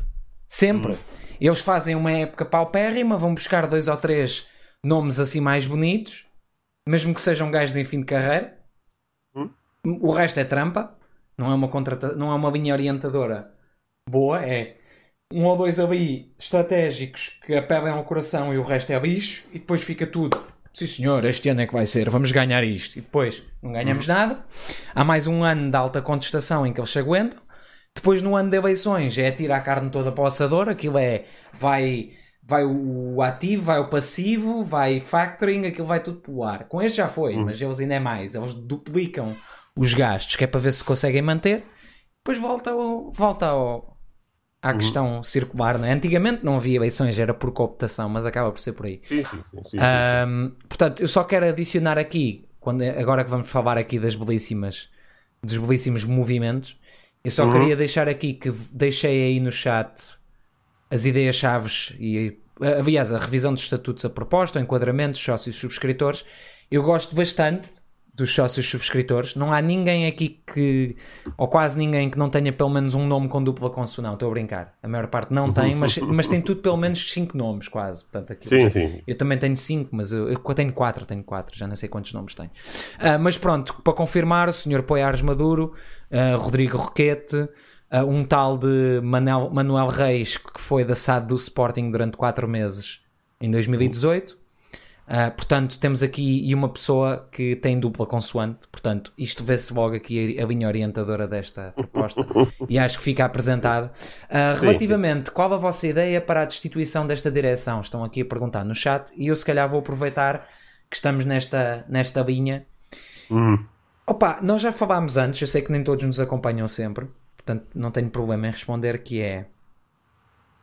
Sempre. Hum. Eles fazem uma época paupérrima, vão buscar dois ou três nomes assim mais bonitos, mesmo que sejam gajos em fim de carreira. Hum? O resto é trampa, não é uma, contrata não é uma linha orientadora boa, é um ou dois ali estratégicos que apelam ao coração e o resto é bicho, e depois fica tudo. Sim senhor, este ano é que vai ser, vamos ganhar isto. E depois não ganhamos hum. nada. Há mais um ano de alta contestação em que eles se aguentam. Depois no ano de eleições é tirar a carne toda para o assador, aquilo é vai vai o ativo, vai o passivo, vai factoring, aquilo vai tudo para o ar. Com este já foi, uhum. mas eles ainda é mais. Eles duplicam os gastos, que é para ver se conseguem manter. Depois volta, ao, volta ao, à uhum. questão circular. Né? Antigamente não havia eleições, era por cooptação, mas acaba por ser por aí. Sim, sim, sim. sim, um, portanto, eu só quero adicionar aqui, quando, agora que vamos falar aqui das belíssimas, dos belíssimos movimentos, eu só uhum. queria deixar aqui que deixei aí no chat as ideias-chaves e, aliás, a revisão dos estatutos a proposta, o enquadramento dos sócios subscritores. Eu gosto bastante dos sócios subscritores. Não há ninguém aqui que, ou quase ninguém, que não tenha pelo menos um nome com dupla consonante. Estou a brincar. A maior parte não tem, mas, mas tem tudo pelo menos cinco nomes, quase. Portanto, aqui, sim, sim. Eu também tenho cinco, mas eu, eu, tenho quatro, tenho quatro, já não sei quantos nomes tenho. Uh, mas pronto, para confirmar, o senhor Poiares Maduro, uh, Rodrigo Roquete, uh, um tal de Manuel, Manuel Reis, que foi da SAD do Sporting durante 4 meses em 2018. Uh, ah, portanto, temos aqui uma pessoa que tem dupla consoante. Portanto, isto vê-se logo aqui a linha orientadora desta proposta e acho que fica apresentada. Uh, relativamente, qual a vossa ideia para a destituição desta direção? Estão aqui a perguntar no chat e eu, se calhar, vou aproveitar que estamos nesta, nesta linha. Hum. Opa, nós já falámos antes, eu sei que nem todos nos acompanham sempre portanto não tenho problema em responder, que é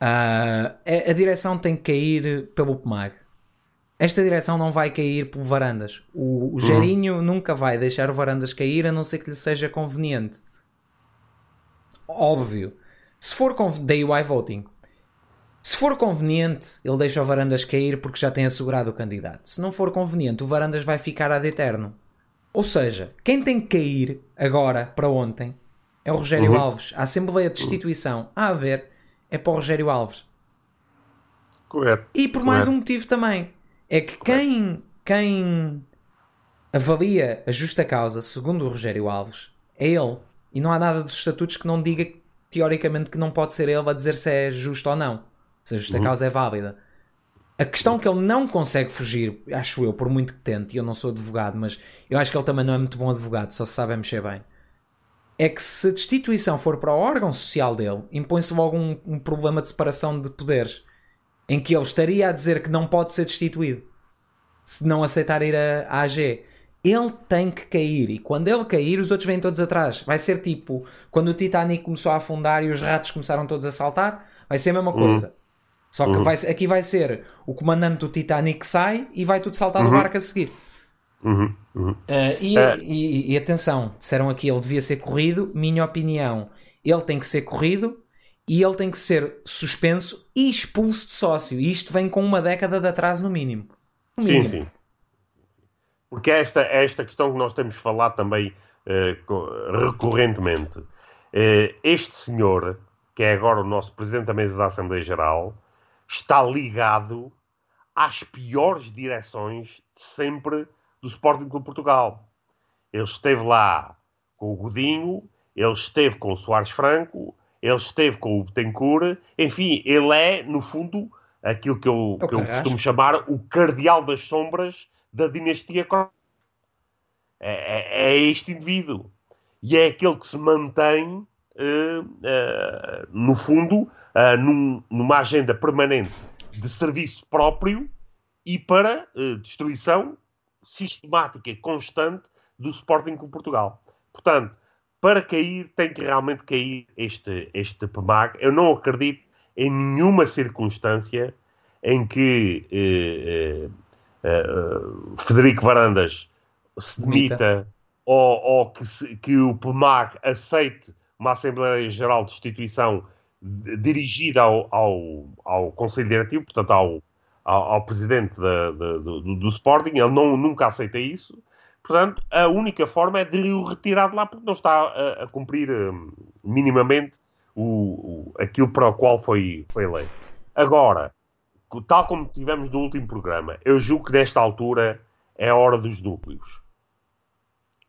uh, a, direção tem que cair pelo PMAG. Esta direção não vai cair pelo Varandas. O, o uhum. Nunca vai deixar o Varandas cair a não ser que lhe seja conveniente. Óbvio. Se for daí o iVoting. Se for conveniente, ele deixa o Varandas cair porque já tem assegurado o candidato. Se não for conveniente, o Varandas vai ficar ad eterno. Ou seja, quem tem que cair agora para ontem é o Rogério uhum. Alves. A Assembleia de Destituição a haver é para o Rogério Alves. Correto. E por mais um motivo também. É que quem, quem avalia a justa causa, segundo o Rogério Alves, é ele. E não há nada dos estatutos que não diga, teoricamente, que não pode ser ele a dizer se é justo ou não. Se a justa uhum. causa é válida. A questão que ele não consegue fugir, acho eu, por muito que tente, e eu não sou advogado, mas eu acho que ele também não é muito bom advogado, só se sabe mexer bem é que se a destituição for para o órgão social dele, impõe-se logo um, um, problema de separação de poderes, em que ele estaria a dizer que não pode ser destituído se não aceitar ir a, a AG. Ele tem que cair e quando ele cair, os outros vêm todos atrás. Vai ser tipo quando o Titanic começou a afundar e os ratos começaram todos a saltar, vai ser a mesma uhum. coisa. Uhum. Só que uhum. vai, aqui vai ser o comandante do Titanic sai e vai tudo saltar uhum. do barco a seguir. Uhum, uhum. Uh, e, uh, e, e, atenção, disseram aqui ele devia ser corrido. Minha opinião, ele tem que ser corrido e ele tem que ser suspenso e expulso de sócio. E isto vem com uma década de atraso no mínimo. No mínimo. Sim, sim. Porque é esta, é esta questão que nós temos falado também uh, recorrentemente. este senhor, que é agora o nosso presidente da mesa da Assembleia Geral, está ligado às piores direções de sempre do Sporting Clube Portugal. Ele esteve lá com o Godinho, ele esteve com o Soares Franco, ele esteve com o Betancourt, enfim, ele é, no fundo, aquilo que eu, que eu costumo chamar o cardeal das sombras da dinastia é, é, é este indivíduo. E é aquele que se mantém, uh, uh, no fundo, uh, num, numa agenda permanente de serviço próprio e para destruição sistemática e constante do Sporting com Portugal. Portanto, para cair, tem que realmente cair este, este PMAG. Eu não acredito em nenhuma circunstância em que eh, eh, eh, Frederico Varandas se demita ou, ou que, se, que, o PMAG aceite uma Assembleia Geral de Instituição dirigida ao, ao, ao Conselho Diretivo, portanto ao, ao, ao Presidente da, da, do, do, Sporting, ele não, nunca aceita isso. Portanto, a única forma é de o retirar de lá porque não está a, a cumprir um, minimamente o, o, aquilo para o qual foi, foi eleito. Agora, tal como tivemos no último programa, eu julgo que nesta altura é a hora dos núcleos.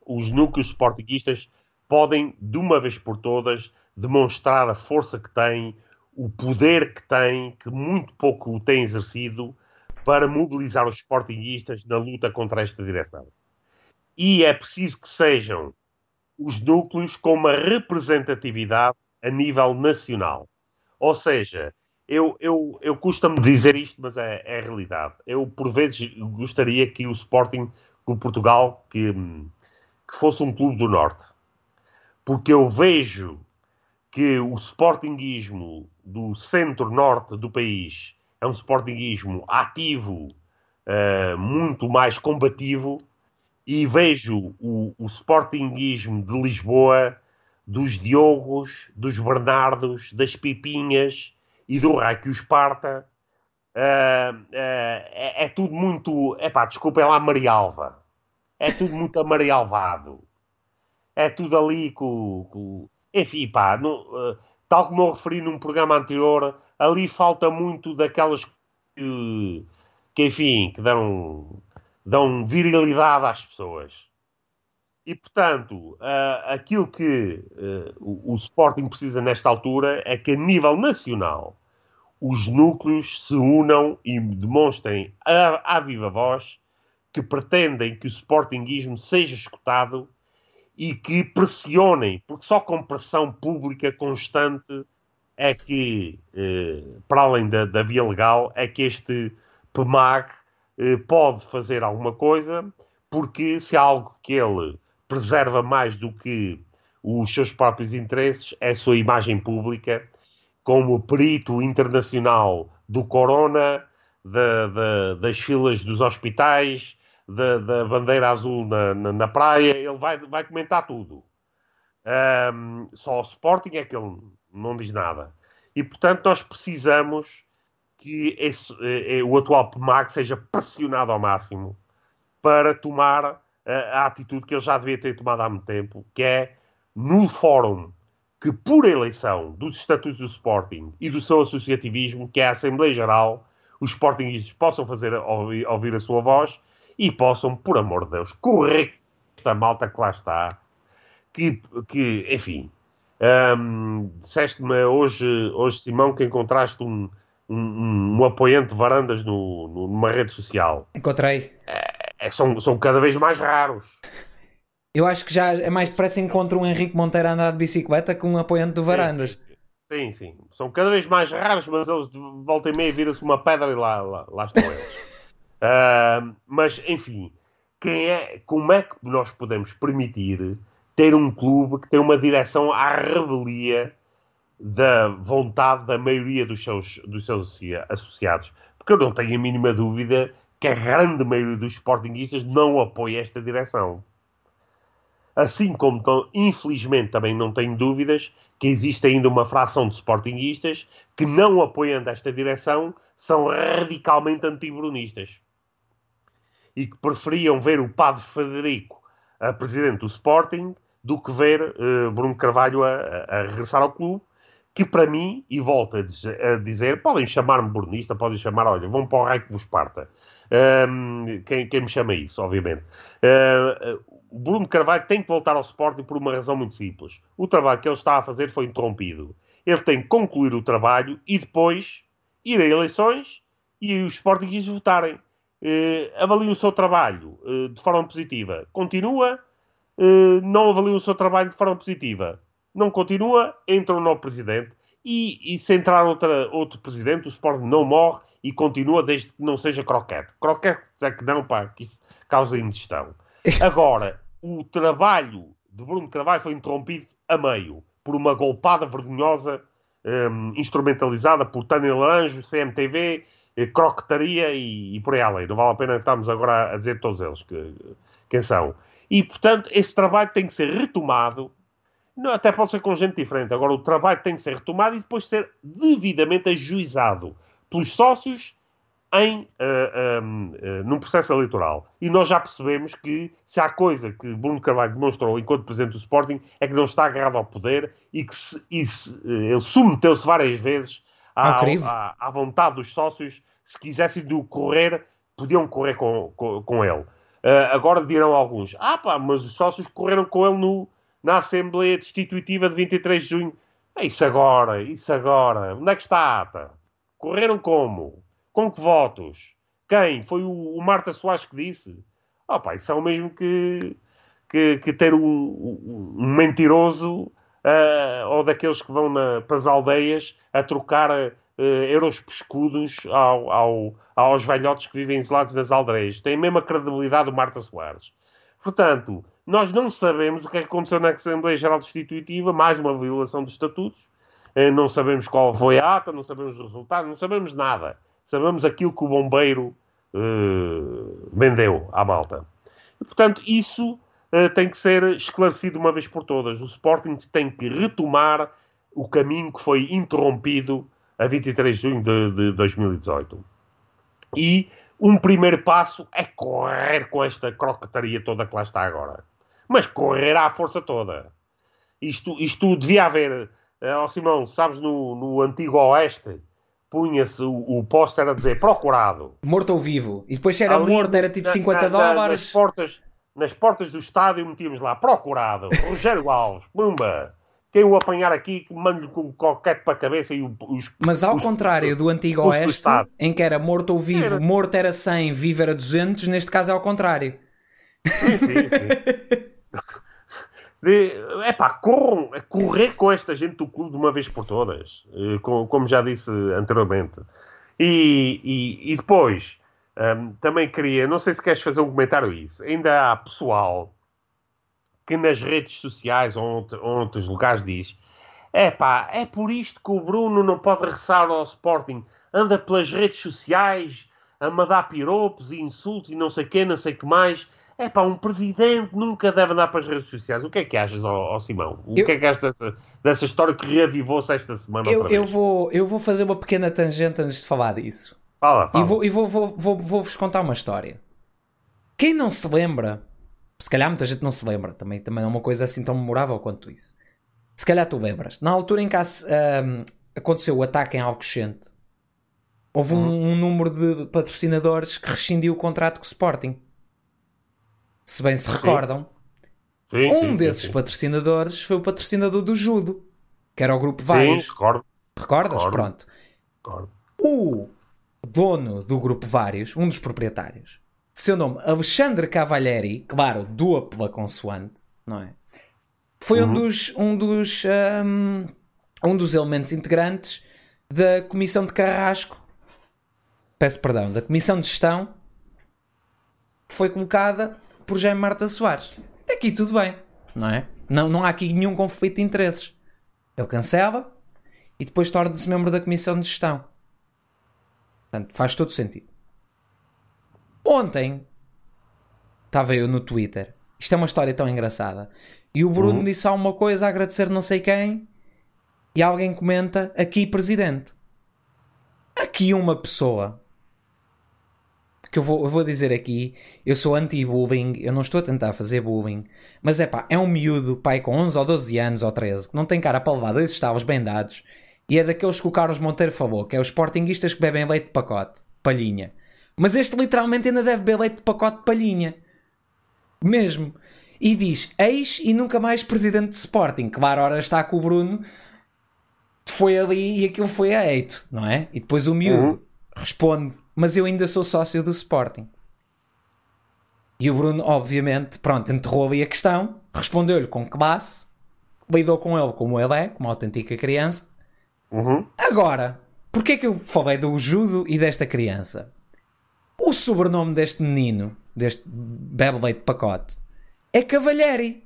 Os núcleos sportinguistas podem, de uma vez por todas, demonstrar a força que têm, o poder que têm, que muito pouco têm exercido, para mobilizar os sportinguistas na luta contra esta direção. E é preciso que sejam os núcleos com uma representatividade a nível nacional. Ou seja, eu, eu, eu custa-me dizer isto, mas é, é, a realidade. Eu, por vezes, gostaria que o Sporting Clube Portugal que, que fosse um clube do Norte. Porque eu vejo que o Sportingismo do centro-norte do país é um Sportingismo ativo, uh, muito mais combativo, e vejo o, o Sportingismo de Lisboa dos Diogos, dos Bernardos, das Pipinhas e do Rai que os parta, uh, uh, é, é, tudo muito. É pá, desculpem lá, Marialva. É tudo muito amarialvado. É tudo ali com. com... Enfim, pá, uh, tal como eu referi num programa anterior, ali falta muito daquelas que, que enfim, que dão, dão virilidade às pessoas. E, portanto, aquilo que uh, o, Sporting precisa nesta altura é que, a nível nacional, os núcleos se unam e demonstrem à, à viva voz que pretendem que o Sportingismo seja escutado e que pressionem, porque só com pressão pública constante é que, uh, para além da, da, via legal, é que este PMAG pode fazer alguma coisa, porque se há algo que ele preserva mais do que os seus próprios interesses é a sua imagem pública como perito internacional do corona, da, da, das filas dos hospitais, da, da bandeira azul na, na, na, praia, ele vai, vai comentar tudo. Um, só o Sporting é que ele não diz nada. E, portanto, nós precisamos que esse, eh, o atual PMAC seja pressionado ao máximo para tomar a, atitude que ele já devia ter tomado há muito tempo, que é no fórum que, por eleição dos estatutos do Sporting e do seu associativismo, que é a Assembleia Geral, os Sportingistas possam fazer ouvir, ouvir, a sua voz e possam, por amor de Deus, correr esta malta que lá está. Que, que enfim, hum, disseste-me hoje, hoje, Simão, que encontraste um, um, um apoiante de varandas no, no, numa rede social. Encontrei. É, é, são, são cada vez mais raros. Eu acho que já é mais depressa encontro um Henrique Monteiro a andar de bicicleta que um apoiante do Varandas. Sim, sim, sim. sim. São cada vez mais raros, mas eles voltam e meia vira-se uma pedra e lá, lá, lá estão eles. uh, mas, enfim, quem é, como é que nós podemos permitir ter um clube que tem uma direção à rebelia da vontade da maioria dos seus, dos seus associados? Porque eu não tenho a mínima dúvida que a grande maioria dos sportinguistas não apoia esta direção. Assim como, tão, infelizmente, também não tenho dúvidas que existe ainda uma fração de sportinguistas que, não apoiando esta direção, são radicalmente antibrunistas. E que preferiam ver o padre Frederico a presidente do Sporting do que ver uh, Bruno Carvalho a, a, regressar ao clube, que para mim, e volto a dizer, podem chamar-me brunista, podem chamar, olha, vão para o raio que vos parta. Um, quem, quem, me chama isso, obviamente. Uh, Bruno Carvalho tem que voltar ao Sporting por uma razão muito simples. O trabalho que ele está a fazer foi interrompido. Ele tem que concluir o trabalho e depois ir a eleições e os Sportingistas votarem. Uh, avaliam o seu trabalho uh, de forma positiva, continua. Uh, não avaliam o seu trabalho de forma positiva, não continua. Entra um novo presidente e, e se entrar outra, outro presidente, o Sporting não morre e continua desde que não seja croquete. Croquete é que não, pá, que isso causa indigestão. Agora, o trabalho de Bruno Carvalho foi interrompido a meio por uma golpada vergonhosa um, instrumentalizada por Tânia Laranjo, CMTV, eh, Croquetaria e, e, por aí além. Não vale a pena estarmos agora a dizer todos eles que, quem são. E, portanto, esse trabalho tem que ser retomado. Não, até pode ser com gente diferente. Agora, o trabalho tem que ser retomado e depois ser devidamente ajuizado pelos sócios em, uh, eh, um, uh, eh, num processo eleitoral. E nós já percebemos que se há coisa que Bruno Carvalho demonstrou enquanto Presidente do Sporting é que não está agarrado ao poder e que se, e se, uh, ele submeteu-se várias vezes à, à, à, vontade dos sócios. Se quisessem do correr, podiam correr com, com, com ele. agora dirão alguns, ah pá, mas os sócios correram com ele no, na Assembleia Destitutiva de 23 de junho. É isso agora, isso agora. Onde é que está? Pá? Correram como? Com que votos? Quem? Foi o, o Marta Soares que disse? Oh, pá, isso é o mesmo que, que, que ter um, um, um mentiroso uh, ou daqueles que vão na, para as aldeias a trocar uh, euros pescudos ao, ao, aos velhotes que vivem isolados nas aldeias. Tem a mesma credibilidade do Marta Soares. Portanto, nós não sabemos o que é que aconteceu na Assembleia Geral Destitutiva, mais uma violação dos estatutos. Uh, não sabemos qual foi a ata, não sabemos o resultado, não sabemos nada sabemos aquilo que o bombeiro uh, vendeu à malta. E, portanto, isso uh, tem que ser esclarecido uma vez por todas. O Sporting tem que retomar o caminho que foi interrompido a 23 de junho de, de 2018. E um primeiro passo é correr com esta croquetaria toda que lá está agora. Mas correr à força toda. Isto, isto devia haver, uh, oh Simão, sabes, no, no antigo Oeste, punha-se o, o póster a dizer procurado. Morto ou vivo. E depois se era Ali, morto era tipo 50 na, na, dólares. Nas portas, nas portas do estádio metíamos lá procurado. Rogério Alves. Pumba. Quem o apanhar aqui, que mande-lhe com o coquete para a cabeça e os. Mas ao os, contrário os, do antigo Oeste, em que era morto ou vivo, era... morto era 100, vivo era 200, neste caso é ao contrário. Sim, sim, sim. é pá, corram, correr com esta gente do clube de uma vez por todas, eh, como já disse anteriormente. E, e, e depois, um, também queria, não sei se queres fazer um comentário isso, ainda há pessoal que nas redes sociais ou, ou outros lugares diz é pá, é por isto que o Bruno não pode regressar ao Sporting, anda pelas redes sociais a mandar piropos e insultos e não sei o que, não sei o que mais é pá, um presidente nunca deve andar para as redes sociais. O que é que achas, ó, ó Simão? O eu... que é que achas dessa, dessa história que reavivou-se esta semana? Eu, eu, vou, eu vou fazer uma pequena tangente antes de falar disso. Fala, fala. E vou-vos vou, vou, vou, vou, vos contar uma história. Quem não se lembra, se calhar muita gente não se lembra, também, também é uma coisa assim tão memorável quanto isso. Se calhar tu lembras, na altura em que um, aconteceu o ataque em Alcochente, houve um, uhum. um número de patrocinadores que rescindiu o contrato com o Sporting se bem se recordam, sim. Sim, um sim, desses patrocinadores foi o patrocinador do Judo, que era o grupo Vários. Sim, recordo. Recordas? Recordo. Pronto. Recordo. O dono do grupo Vários, um dos proprietários, seu nome Alexandre Cavalieri, claro, doa pela consoante, não é? Foi uhum. um dos um dos um, um dos elementos integrantes da comissão de Carrasco. Peço perdão, da comissão de gestão foi colocada por Jaime Marta Soares. Aqui tudo bem, não é? Não, não há aqui nenhum conflito de interesses. Ele cancela e depois torna-se membro da comissão de gestão. Portanto, faz todo sentido. Ontem estava eu no Twitter. Isto é uma história tão engraçada. E o Bruno uhum. disse alguma coisa a agradecer não sei quem. E alguém comenta aqui presidente. Aqui uma pessoa que eu vou, eu vou dizer aqui, eu sou anti-bullying, eu não estou a tentar fazer bullying, mas é pá, é um miúdo, pai com 11 ou 12 anos ou 13, que não tem cara para levar dois estalos bem dados, e é daqueles que o Carlos Monteiro falou, que é os sportinguistas que bebem leite de pacote, palhinha. Mas este literalmente ainda deve beber leite de pacote palhinha. Mesmo. E diz, ex e nunca mais presidente de Sporting. Claro, ora está com o Bruno, foi ali e aquilo foi a eito, não é? E depois o miúdo. Uhum responde, mas eu ainda sou sócio do Sporting. E o Bruno, obviamente, pronto, enterrou ali a questão, respondeu-lhe com classe, lidou com ele como ele é, como uma autêntica criança. Uhum. Agora, porquê é que eu falei do judo e desta criança? O sobrenome deste menino, deste leite de pacote, é Cavalheri.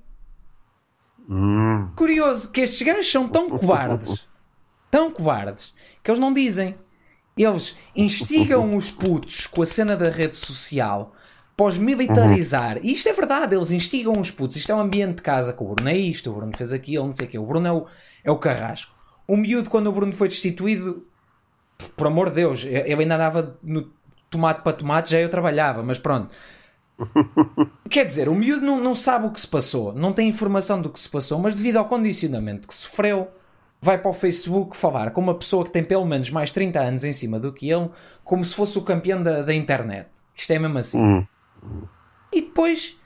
Hum. Curioso que estes gajos são tão cobardes, tão cobardes, que eles não dizem. Eles instigam os putos com a cena da rede social para os militarizar. E isto é verdade, eles instigam os putos. Isto é um ambiente de casa com o Bruno é isto, o Bruno fez aquilo, não sei o quê. O Bruno é o, é o carrasco. O miúdo, quando o Bruno foi destituído, por amor de Deus, ele ainda andava no tomate para tomate, já eu trabalhava, mas pronto. Quer dizer, o miúdo não, não sabe o que se passou, não tem informação do que se passou, mas devido ao condicionamento que sofreu, vai para o Facebook falar com uma pessoa que tem pelo menos mais 30 anos em cima do que ele, como se fosse o campeão da, da internet. Isto é mesmo assim. Hum. E depois,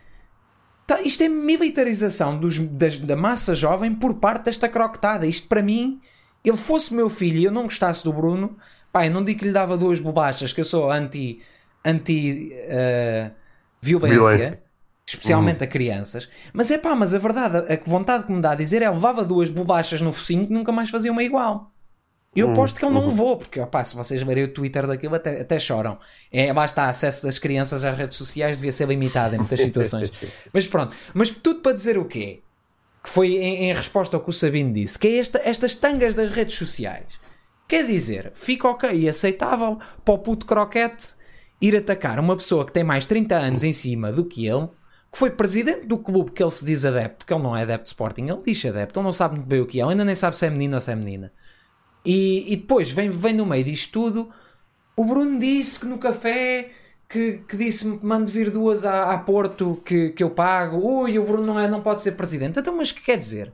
tá, isto é militarização dos, das- da massa jovem por parte desta croquetada. Isto para mim, ele fosse meu filho e eu não gostasse do Bruno, pá, eu não digo que lhe dava duas bolachas, que eu sou anti, anti eh, violência, Violência. Especialmente a crianças. Mas é pá, mas a verdade, a vontade que me dá a dizer é levava duas bolachas no focinho que nunca mais fazia uma igual. Eu aposto que ele não levou, porque opá, se vocês verem o Twitter daquilo até, até choram. É, está, acesso das crianças às redes sociais devia ser limitado em muitas situações. Mas pronto, mas tudo para dizer o quê? Que foi em, em resposta ao que o Sabino disse, que é esta, estas tangas das redes sociais. Quer dizer, fica ok e aceitável para o puto croquete ir atacar uma pessoa que tem mais 30 anos em cima do que ele, que foi presidente do clube que ele se diz adepto, porque ele não é adepto de Sporting, ele diz adepto, ele não sabe muito bem o que é, ele ainda nem sabe se é menino ou se é menina. E, e depois vem, vem no meio disto tudo. O Bruno disse que no café que, que disse-me que mando vir duas a, a Porto que, que eu pago. Ui, o Bruno não, é, não pode ser presidente. Então, mas o que quer dizer?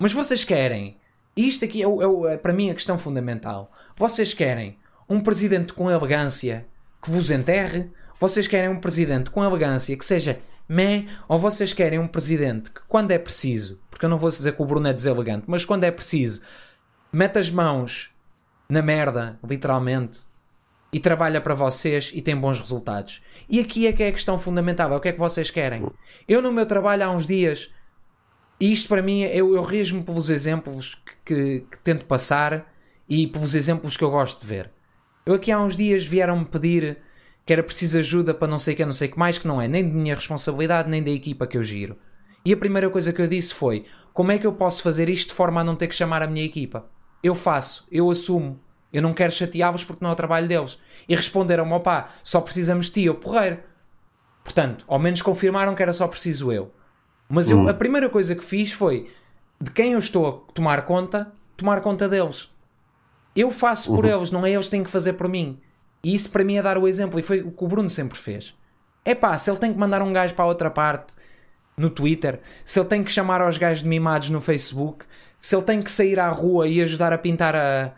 Mas vocês querem. Isto aqui é, é é para mim a questão fundamental. Vocês querem um presidente com elegância que vos enterre? Vocês querem um presidente com elegância que seja meh? Ou vocês querem um presidente que, quando é preciso, porque eu não vou dizer que o Bruno é deselegante, mas quando é preciso, mete as mãos na merda, literalmente, e trabalha para vocês e tem bons resultados. E aqui é que é a questão fundamental: é o que é que vocês querem. Eu, no meu trabalho, há uns dias, e isto para mim, eu, eu rejo-me pelos exemplos que, que- que tento passar e pelos exemplos que eu gosto de ver. Eu aqui há uns dias vieram-me pedir que era preciso ajuda para não sei o que, não sei o que mais, que não é nem de minha responsabilidade, nem da equipa que eu giro. E a primeira coisa que eu disse foi: como é que eu posso fazer isto de forma a não ter que chamar a minha equipa? Eu faço, eu assumo. Eu não quero chateá-los porque não é o trabalho deles. E responderam-me: opá, só precisamos de ti, eu porreiro. Portanto, ao menos confirmaram que era só preciso eu. Mas eu, a primeira coisa que fiz foi de quem eu estou a tomar conta, tomar conta deles. Eu faço por eles, não é eles que têm que fazer por mim. E isso para mim é dar o exemplo. E foi o que o Bruno sempre fez. É pá, se ele tem que mandar um gajo para a outra parte no Twitter, se ele tem que chamar aos gajos de mimados no Facebook, se ele tem que sair à rua e ajudar a pintar a-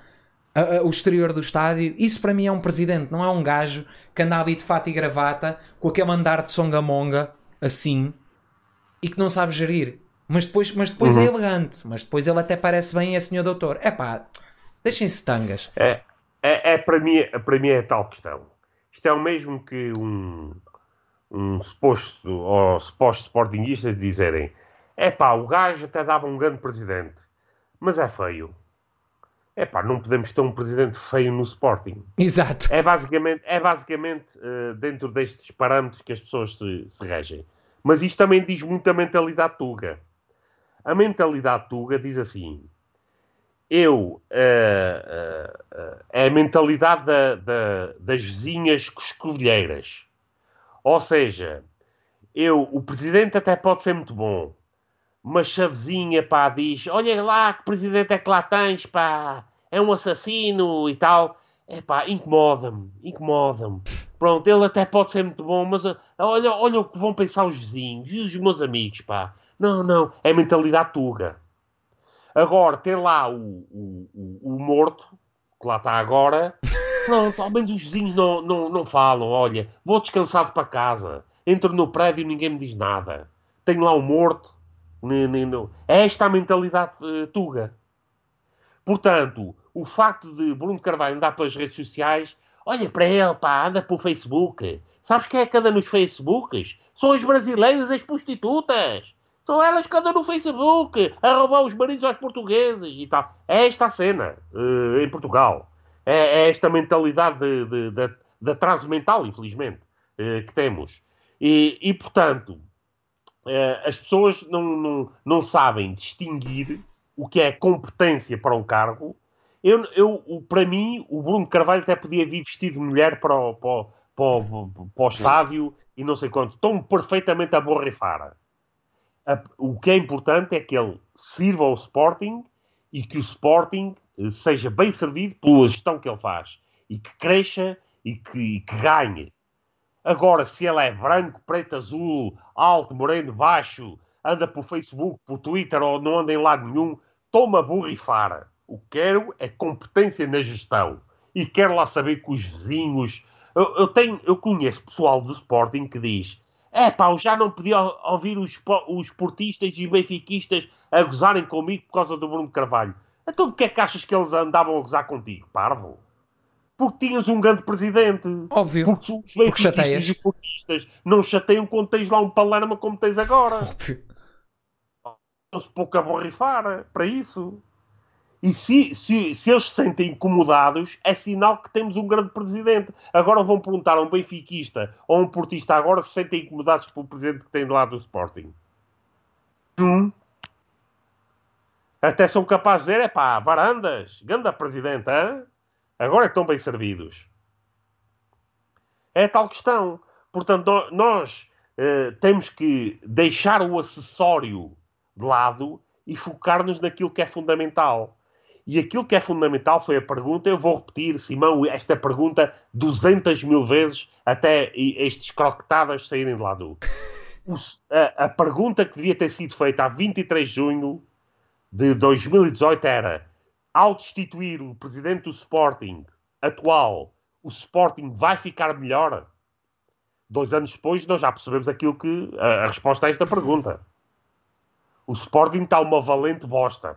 a- a- o exterior do estádio, isso para mim é um presidente, não é um gajo que anda ali de fato e gravata com aquele andar de songamonga assim e que não sabe gerir. Mas depois, mas depois é elegante, mas depois ele até parece bem é senhor doutor. É pá, deixem-se tangas. É, é, é para, mim, para mim é tal questão. Isto é o mesmo que um, um suposto ou supostos sportinguistas dizerem: é pá, o gajo até dava um grande presidente, mas é feio. É pá, não podemos ter um presidente feio no Sporting. Exato. É basicamente, é basicamente eh, dentro destes parâmetros que as pessoas se, se regem. Mas isto também diz muito a mentalidade tuga. A mentalidade tuga diz assim: eu. eh, eh, eh, é a mentalidade da- da- das vizinhas coscovilheiras. Ou seja, eu, o presidente até pode ser muito bom, mas se a vizinha pá, diz: Olha lá que presidente é que lá tens, pá, é um assassino e tal. É pá, incomoda-me, incomoda-me. Pronto, ele até pode ser muito bom, mas olha, olha o que vão pensar os vizinhos e os meus amigos, pá. Não, não, é mentalidade tuga. Agora, ter lá o, o, o, o morto, que lá está agora, pronto, ao menos os vizinhos não, não, não falam. Olha, vou descansado para casa, entro no prédio e ninguém me diz nada. Tenho lá o morto. É esta a mentalidade eh, tuga. Portanto, o facto de Bruno Carvalho andar pelas redes sociais, Olha para ele, pá, anda para o Facebook. Sabes quem é que anda nos Facebooks? São as brasileiras, as prostitutas. São elas que andam no Facebook a roubar os maridos aos portugueses e tal. É esta a cena uh, em Portugal. É, é, esta mentalidade de, de, de, de atraso mental, infelizmente, uh, que temos. E, e portanto, uh, as pessoas não, não, não sabem distinguir o que é competência para um cargo. Eu, eu, para mim, o Bruno Carvalho até podia vir vestido de mulher para o, para, para, para o estádio e não sei quanto. Estão perfeitamente a borrifar. O que é importante é que ele sirva ao Sporting e que o Sporting eh, seja bem servido pela gestão que ele faz e que cresça e que, e que ganhe. Agora, se ele é branco, preto, azul, alto, moreno, baixo, anda por Facebook, por Twitter ou não anda em lado nenhum, toma borrifar. O que quero é competência na gestão. E quero lá saber que os vizinhos. Eu, eu, tenho, eu conheço pessoal do Sporting que diz: é pá, eu já não podia ouvir os, os portistas e benfiquistas a gozarem comigo por causa do Bruno Carvalho. Então porquê é que achas que eles andavam a gozar contigo, parvo? Porque tinhas um grande presidente. Óbvio. Porque os benfiquistas e portistas não chateiam quando tens lá um palerma como tens agora. Óbvio. Não se pouco a borrifar para isso. E se, se, se eles se sentem incomodados, é sinal que temos um grande presidente. Agora vão perguntar a um benfiquista ou a um portista agora se sentem incomodados pelo presidente que tem de lado do Sporting. Hum. Até são capazes de dizer, é pá, varandas, ganda presidente, hein? agora é estão bem servidos. É tal questão. Portanto, nós eh, temos que deixar o acessório de lado e focar-nos naquilo que é fundamental. E aquilo que é fundamental foi a pergunta, eu vou repetir, Simão, esta pergunta 200 mil vezes até estes croquetadas saírem de lá do. A, a, pergunta que devia ter sido feita a 23 de junho de 2018 era: ao destituir o presidente do Sporting atual, o Sporting vai ficar melhor? Dois anos depois, nós já percebemos aquilo que. a, a resposta a esta pergunta. O Sporting está uma valente bosta.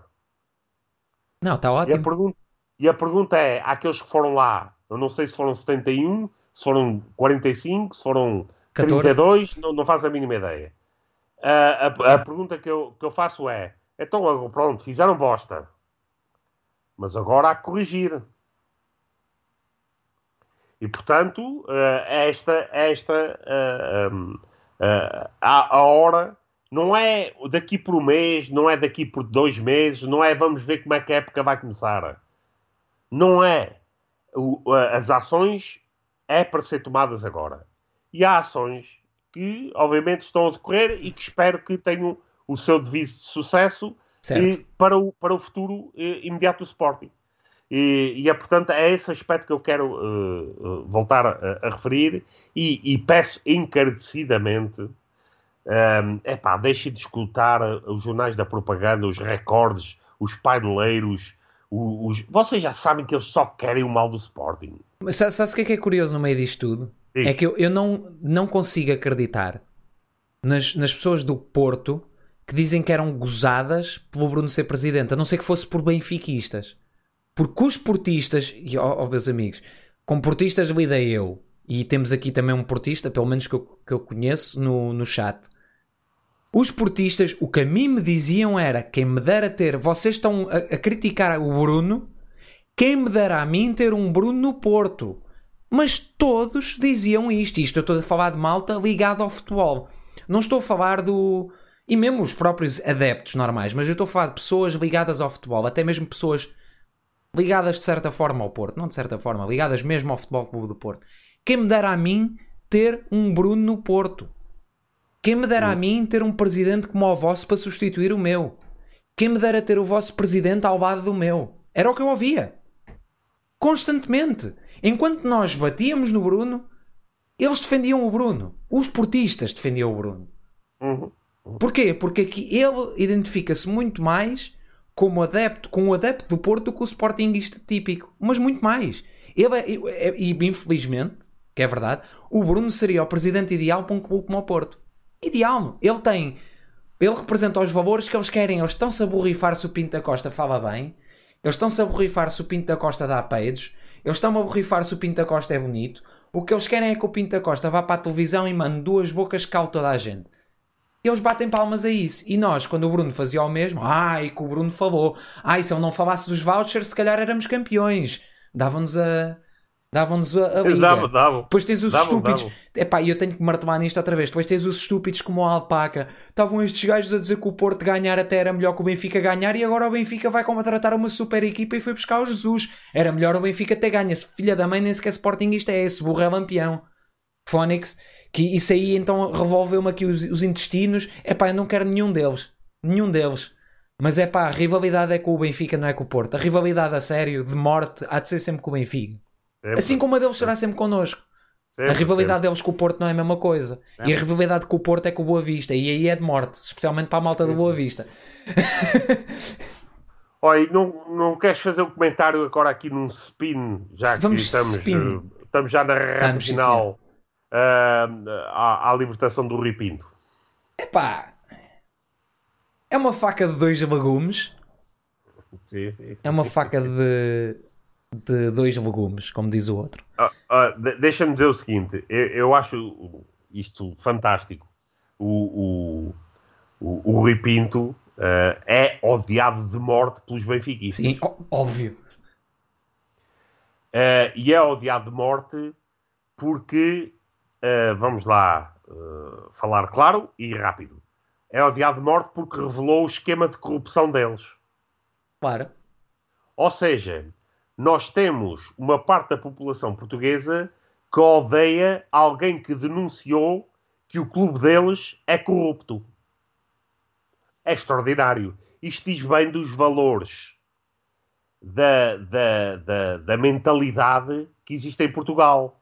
Não, está ótimo. E a, pergunta, e a pergunta é: aqueles que foram lá, eu não sei se foram 71, se foram 45, se foram 14. 32, não, não faço a mínima ideia. A, a, a, pergunta que eu, que eu faço é: então, pronto, fizeram bosta, mas agora há que corrigir. E portanto, esta, esta a, a hora não é daqui por um mês, não é daqui por dois meses, não é vamos ver como é que a época vai começar. Não é. O, as ações é para ser tomadas agora. E há ações que, obviamente, estão a decorrer e que espero que tenham o seu devido de sucesso para, o, para o futuro eh, imediato do Sporting. E, e, é, portanto, é esse aspecto que eu quero uh, voltar a, a referir e, e, peço encarecidamente um, epá, deixem de escutar os jornais da propaganda, os recordes, os paineleiros. Os. Vocês já sabem que eles só querem o mal do Sporting. Mas sabe o que é que é curioso no meio disto tudo? Sim. É que eu, eu não, não consigo acreditar nas, nas pessoas do Porto que dizem que eram gozadas pelo Bruno ser presidente, a não ser que fosse por benfiquistas. Porque os portistas, e ó, ó meus amigos, com portistas lidei eu, e temos aqui também um portista, pelo menos que eu, que eu conheço no, no chat, os portistas, o que a mim me diziam era: quem me dera ter, vocês estão a, a criticar o Bruno, quem me dera a mim ter um Bruno no Porto. Mas todos diziam isto. Isto eu estou a falar de malta ligada ao futebol. Não estou a falar do. E mesmo os próprios adeptos normais, mas eu estou a falar de pessoas ligadas ao futebol, até mesmo pessoas ligadas de certa forma ao Porto, não de certa forma, ligadas mesmo ao Futebol Clube do Porto. Quem me dera a mim ter um Bruno no Porto? Quem me dera a mim ter um presidente como o vosso para substituir o meu? Quem me dera ter o vosso presidente ao lado do meu? Era o que eu ouvia. Constantemente. Enquanto nós batíamos no Bruno, eles defendiam o Bruno. Os portistas defendiam o Bruno. Uhum. Porquê? Porque aqui ele identifica-se muito mais como adepto, com o adepto do Porto do que o Sportingista típico. Mas muito mais. Ele é, é, e infelizmente, que é verdade, o Bruno seria o presidente ideal para um clube como o Porto ideal. Ele tem. Ele representa os valores que eles querem. Eles estão-se a borrifar se o Pinto da Costa fala bem. Eles estão-se a borrifar se o Pinto da Costa dá peidos. Eles estão a borrifar se o Pinta Costa é bonito. O que eles querem é que o Pinta Costa vá para a televisão e mande duas bocas cale toda a gente. Eles batem palmas a isso. E nós, quando o Bruno fazia o mesmo, ai, que o Bruno falou. Ai, se ele não falasse dos vouchers, se calhar éramos campeões. Davam-nos a, Davam-nos a, a liga. Dava, dava. Depois tens os Davam, estúpidos. Epá, e eu tenho que martelar nisto outra vez. Depois tens os estúpidos como o Alpaca. Estavam estes gajos a dizer que o Porto ganhar até era melhor que o Benfica ganhar e agora o Benfica vai contratar uma super equipa e foi buscar o Jesus. Era melhor o Benfica ter ganho. Esse filha da mãe nem sequer Sportingista é esse. Burro é lampião. Fónix. Que isso aí então revolveu-me aqui os, os intestinos. Epá, eu não quero nenhum deles. Nenhum deles. Mas é pá, a rivalidade é com o Benfica, não é com o Porto. A rivalidade a sério, de morte, há de ser sempre com o Benfica. Sempre, Assim como a deles será sempre connosco. sempre, A rivalidade deles com o Porto não é a mesma coisa. É. E a rivalidade com o Porto é com o Boa Vista. E aí é de morte, especialmente para a malta do Boa Vista. sempre. Olha, não, não queres fazer um comentário agora aqui num spin, já Vamos que estamos, spin. eh, estamos já na reta final ah, à, à libertação do Ripinto. Epá, é uma faca de dois legumes. Sim, sim, sim. É uma faca de, de dois legumes, como diz o outro. Ah, ah, de- Deixa-me dizer o seguinte: eu, eu acho isto fantástico. O, o, o, o Rui Pinto ah, é odiado de morte pelos benfiquistas. Sim, óbvio. Ah, e é odiado de morte porque, ah, vamos lá falar claro e rápido, é odiado de morte porque revelou o esquema de corrupção deles. Claro. Ou seja, nós temos uma parte da população portuguesa que odeia alguém que denunciou que o clube deles é corrupto. É extraordinário. Isto diz bem dos valores da, da, da, da mentalidade que existe em Portugal.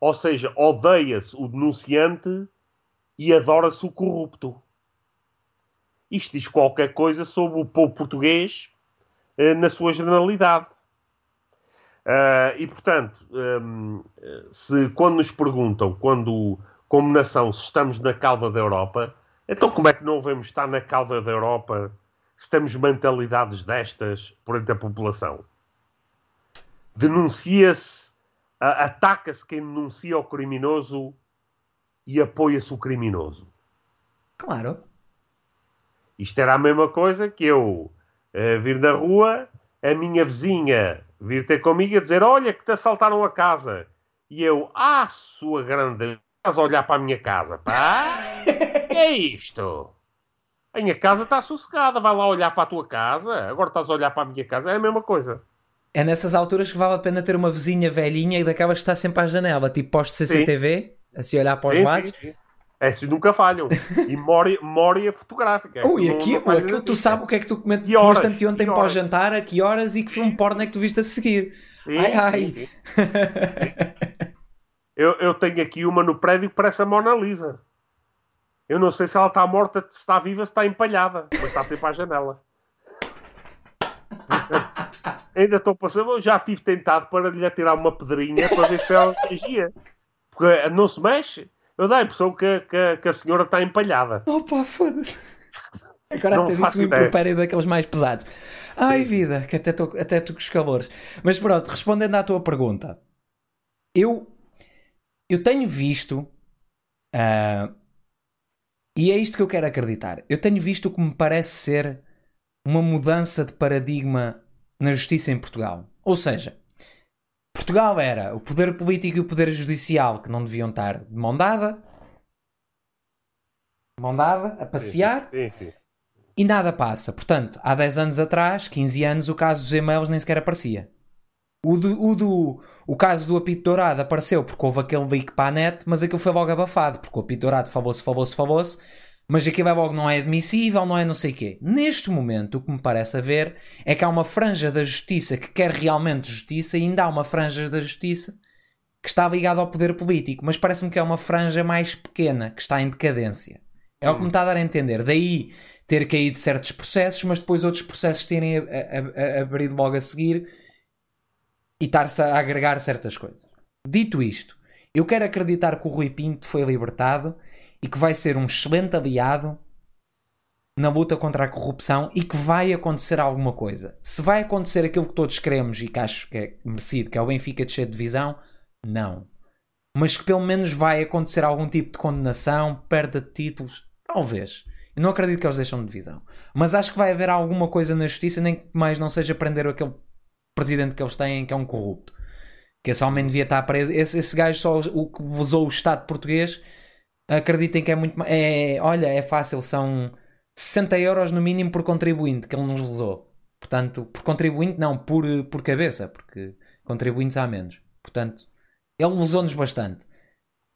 Ou seja, odeia-se o denunciante e adora-se o corrupto. Isto diz qualquer coisa sobre o povo português eh, na sua generalidade. Ah, e, portanto, hum, se quando nos perguntam, quando, como nação, se estamos na cauda da Europa, então como é que não vamos estar na cauda da Europa se temos mentalidades destas por entre a população? Denuncia-se, ataca-se quem denuncia o criminoso e apoia-se o criminoso. Claro. Isto era a mesma coisa que eu eh, vir da rua, a minha vizinha vir ter comigo e dizer: Olha, que te assaltaram a casa. E eu, ah, sua grande. Estás a olhar para a minha casa, pá? que é isto? A minha casa está sossegada, vai lá olhar para a tua casa. Agora estás a olhar para a minha casa, é a mesma coisa. É nessas alturas que vale a pena ter uma vizinha velhinha e daquelas que está sempre à janela, tipo posto CCTV, assim olhar para os Sim, lados. sim, sim. Esses nunca falham. E memória, memória fotográfica. Ui, Não- aquilo, não aquilo tu nunca. sabes o que é que tu comete, Que horas, comeste anteontem que para o jantar, a que horas e que filme porno é que tu viste a seguir. Sim, Ai, ai. sim, sim. Eu, eu tenho aqui uma no prédio que parece a Mona Lisa. Eu não sei se ela está morta, se está viva, se está empalhada, mas está sempre à janela. Ainda estou passando, eu já tive tentado para lhe atirar uma pedrinha para ver se ela reagia. Porque não se mexe. Eu dá a impressão que, que- que a senhora está empalhada. Opa, foda-se. Agora Não até disse ideia. impropério daqueles mais pesados. Ai, vida, que até estou até tô com os calores. Mas pronto, respondendo à tua pergunta, eu, eu tenho visto, ah, e é isto que eu quero acreditar, eu tenho visto o que me parece ser uma mudança de paradigma na justiça em Portugal. Ou seja, Portugal era o poder político e o poder judicial que não deviam estar de mão dada, de mão dada, a passear Sim, sim. e nada passa. Portanto, há 10 anos atrás, 15 anos, o caso dos e-mails nem sequer aparecia. O, do, o, do, o caso do apito dourado apareceu porque houve aquele leak para a net, mas aquilo foi logo abafado, porque o apito dourado falou-se, falou-se, falou-se, mas aquilo é logo não é admissível, não é não sei quê. Neste momento, o que me parece haver é que há uma franja da justiça que quer realmente justiça e ainda há uma franja da justiça que está ligada ao poder político, mas parece-me que é uma franja mais pequena, que está em decadência. É o que me está a dar a entender. Daí ter caído certos processos, mas depois outros processos terem abrido logo a seguir e estar-se a agregar certas coisas. Dito isto, eu quero acreditar que o Rui Pinto foi libertado e que vai ser um excelente aliado na luta contra a corrupção e que vai acontecer alguma coisa. Se vai acontecer aquilo que todos queremos e que acho que é merecido, que é o Benfica descer de divisão, não. Mas que pelo menos vai acontecer algum tipo de condenação, perda de títulos, talvez. Eu não acredito que eles deixam de divisão. Mas acho que vai haver alguma coisa na justiça, nem que mais não seja prender aquele presidente que eles têm, que é um corrupto. Que esse homem devia estar preso. Esse, esse gajo só o que usou o Estado português. Acreditem que é muito. É, olha, é fácil, são 60 euros no mínimo por contribuinte que ele nos lesou. Portanto, por contribuinte, não, por, por cabeça, porque contribuintes há menos. Portanto, ele lesou-nos bastante.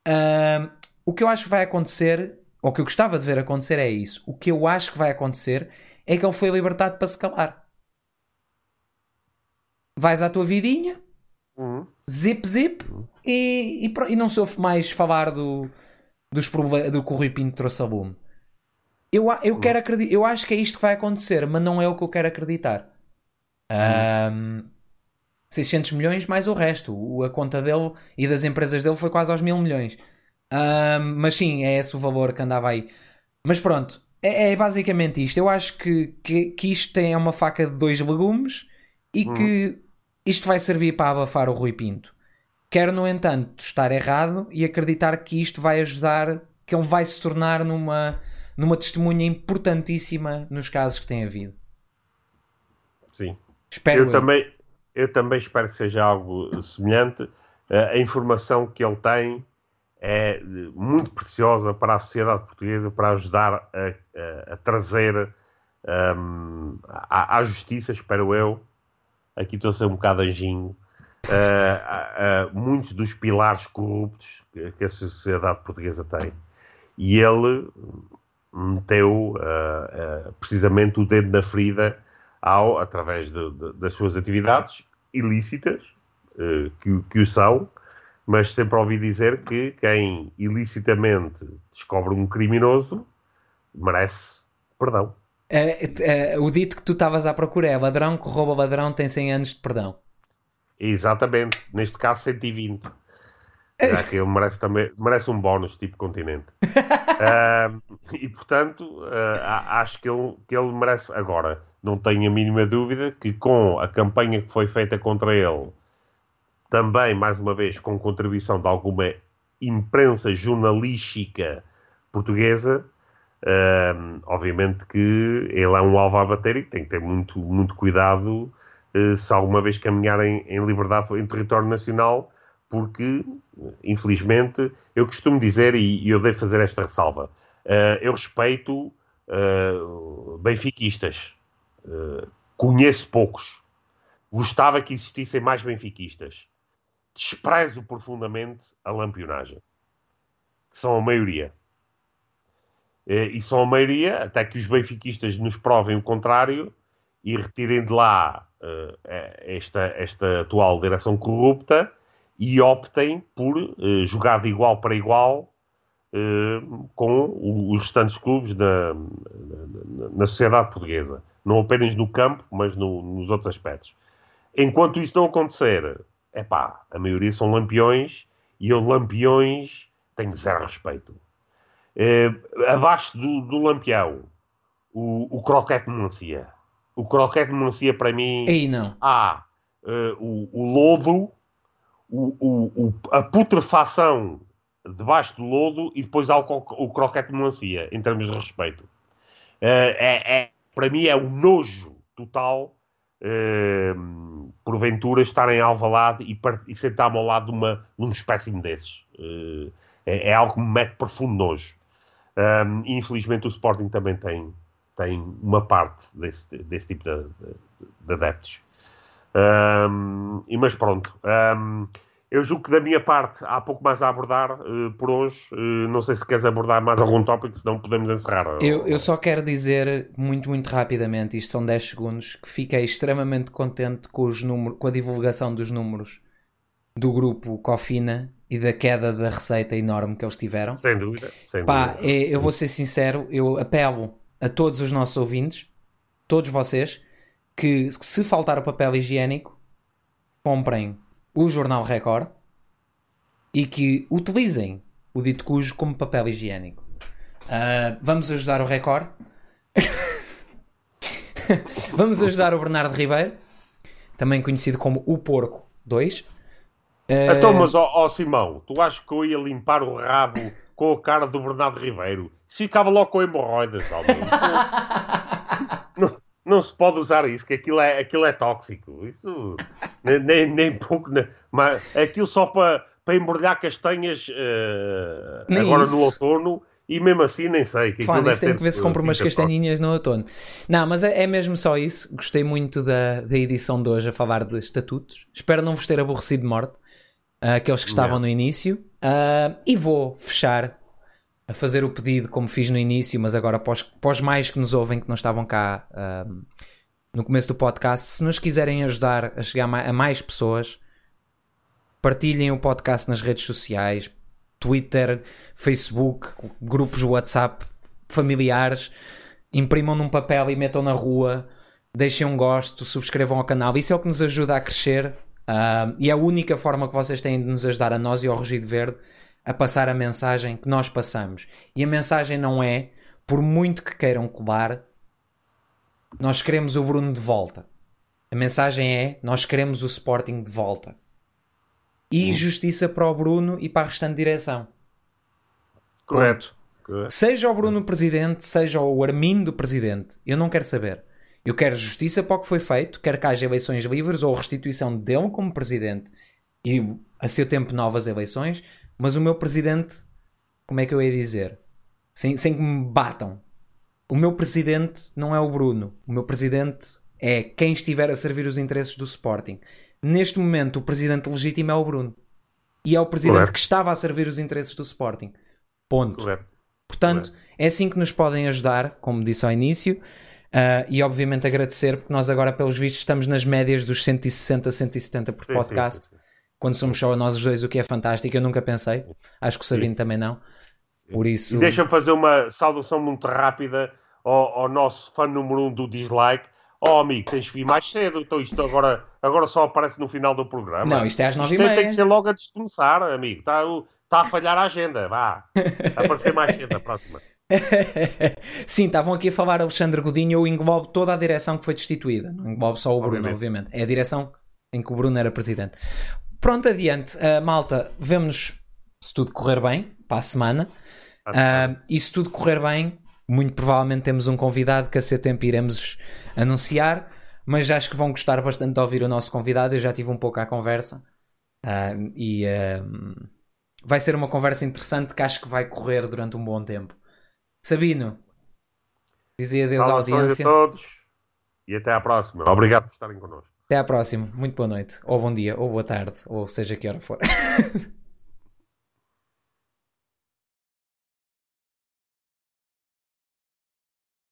Uh, o que eu acho que vai acontecer, ou o que eu gostava de ver acontecer, é isso. O que eu acho que vai acontecer é que ele foi libertado para se calar. Vais à tua vidinha, Uhum. zip zip, e, e, pro- e não soube mais falar do, dos proble- do que o Rui Pinto trouxe a lume. Eu, eu quero acreditar, eu acho que é isto que vai acontecer, mas não é o que eu quero acreditar. Ahm, 600 milhões mais o resto. O- A conta dele e das empresas dele foi quase aos mil milhões. Ahm, mas sim, é esse o valor que andava aí. Mas pronto, é, é basicamente isto. Eu acho que, que, que isto é uma faca de dois legumes e que isto vai servir para abafar o Rui Pinto. Quero, no entanto, estar errado e acreditar que isto vai ajudar, que ele vai se tornar numa, numa testemunha importantíssima nos casos que tem havido. Sim. Espero Eu eu. também, eu também espero que seja algo semelhante. Eh, a informação que ele tem é muito preciosa para a sociedade portuguesa, para ajudar a, a- a trazer ehm, à, à justiça, espero eu. Aqui estou a ser um bocado anjinho. A- a muitos dos pilares corruptos que, a sociedade portuguesa tem. E ele meteu precisamente o dedo na ferida ao, através de- de- das suas atividades ilícitas, eh, que, que o são, mas sempre ouvi dizer que quem ilicitamente descobre um criminoso merece perdão. É, é, o dito que tu estavas à procura é ladrão que rouba ladrão tem 100 anos de perdão. Exatamente, neste caso 120. Já que ele merece também merece um bónus tipo continente. Ah, e portanto, a- acho que ele, que ele merece agora. Não tenho a mínima dúvida que com a campanha que foi feita contra ele, também, mais uma vez, com contribuição de alguma imprensa jornalística portuguesa, ah, obviamente que ele é um alvo a bater e tem que ter muito, muito cuidado se alguma vez caminharem em liberdade em território nacional, porque, infelizmente, eu costumo dizer, e, eu devo fazer esta ressalva, eh, eu respeito eh, benfiquistas, Eh, conheço poucos, gostava que existissem mais benfiquistas, desprezo profundamente a lampionagem, que são a maioria. Eh, e são a maioria, até que os benfiquistas nos provem o contrário e retirem de lá eh, esta, esta atual direção corrupta e optem por eh, jogar de igual para igual eh, com os restantes clubes na, na, na sociedade portuguesa. Não apenas no campo, mas no- nos outros aspectos. Enquanto isso não acontecer, é pá, a maioria são lampiões e eu, lampiões, tenho zero respeito. Eh, abaixo do, do lampião, o, o croquete de melancia. O croquete de melancia, para mim, Aí não. há eh, o, o lodo, o, o- a putrefação debaixo do lodo e depois há o, o croquete de melancia, em termos de respeito. Eh, é, é- para mim é um nojo total eh, porventura estar em Alvalade e, e sentar-me ao lado de, uma, de um espécime desses. Eh, é, é algo que me mete profundo nojo. Um, infelizmente o Sporting também tem, tem uma parte desse, desse tipo de, de- de adeptos. Um, e, mas pronto. um, eu julgo que da minha parte há pouco mais a abordar eh, por hoje. Eh, não sei se queres abordar mais algum tópico, senão podemos encerrar. Eu, eu só quero dizer muito, muito rapidamente, isto são 10 segundos, que fiquei extremamente contente com, os números, com a divulgação dos números do grupo Cofina e da queda da receita enorme que eles tiveram. Sem dúvida. Sem Pá, dúvida. é- eu vou ser sincero, eu apelo a todos os nossos ouvintes, todos vocês, que se faltar o papel higiênico, comprem o Jornal Record e que utilizem o dito cujo como papel higiênico. Ah, vamos ajudar o Record Vamos ajudar o Bernardo Ribeiro, também conhecido como o Porco 2. Então, mas ó, ó, Simão, tu achas que eu ia limpar o rabo com a cara do Bernardo Ribeiro? Se ficava logo com hemorroidas, não, não se pode usar isso, que aquilo é, aquilo é tóxico. Isso nem, nem pouco, nem, mas aquilo só para, para embrulhar castanhas uh, agora isso. no outono. E mesmo assim nem sei. Que Fala, isso tem que ver se compra umas castanhinhas no outono. Não, mas é, é, mesmo só isso. Gostei muito da, da edição de hoje a falar de estatutos. Espero não vos ter aborrecido de morte. Uh, aqueles que estavam no início. Uh, e vou fechar a fazer o pedido como fiz no início, mas agora para os mais que nos ouvem que não estavam cá uh, no começo do podcast, se nos quiserem ajudar a chegar a mais pessoas, partilhem o podcast nas redes sociais, Twitter, Facebook, grupos WhatsApp familiares, imprimam num papel e metam na rua, deixem um gosto, subscrevam ao canal. Isso é o que nos ajuda a crescer uh, e é a única forma que vocês têm de nos ajudar a nós e ao Rugido Verde a passar a mensagem que nós passamos. E a mensagem não é, por muito que queiram colar, nós queremos o Bruno de volta. A mensagem é, nós queremos o Sporting de volta. E hum. justiça para o Bruno e para a restante direção. Correto. Seja o Bruno presidente, seja o Armindo presidente, eu não quero saber. Eu quero justiça para o que foi feito, quero que haja eleições livres ou restituição dele como presidente e a seu tempo novas eleições, mas o meu presidente, como é que eu ia dizer? Sem, sem que me batam. O meu presidente não é o Bruno. O meu presidente é quem estiver a servir os interesses do Sporting. Neste momento, o presidente legítimo é o Bruno. E é o presidente Correto. que estava a servir os interesses do Sporting. Ponto. Correto. Portanto, Correto. é assim que nos podem ajudar, como disse ao início. Uh, e obviamente agradecer, porque nós agora, pelos vistos, estamos nas médias dos 160, 170 por podcast. Sim, sim, sim quando somos só nós os dois, o que é fantástico. Eu nunca pensei, acho que o Sabino Sim. também não. Por isso... E deixa-me fazer uma saudação muito rápida ao, ao nosso fã número um do dislike. Oh, amigo, tens que vir mais cedo. Então isto agora, agora só aparece no final do programa. Não, isto é às nove e meia. Tem que ser logo antes de começar, amigo. Está, está a falhar a agenda. Vá. A aparecer mais cedo a próxima. Sim, estavam aqui a falar Alexandre Godinho. Eu englobo toda a direção que foi destituída. Não englobo só o Bruno, obviamente. obviamente. É a direção em que o Bruno era presidente. Pronto, adiante. Uh, malta, vemos se tudo correr bem para a semana. Uh, e se tudo correr bem, muito provavelmente temos um convidado que a ser tempo iremos anunciar. Mas acho que vão gostar bastante de ouvir o nosso convidado. Eu já tive um pouco à conversa. Uh, e vai ser uma conversa interessante que acho que vai correr durante um bom tempo. Sabino, dizia adeus à audiência. a todos e até à próxima. Obrigado por estarem connosco. Até à próxima. Muito boa noite, ou bom dia, ou boa tarde, ou seja que hora for.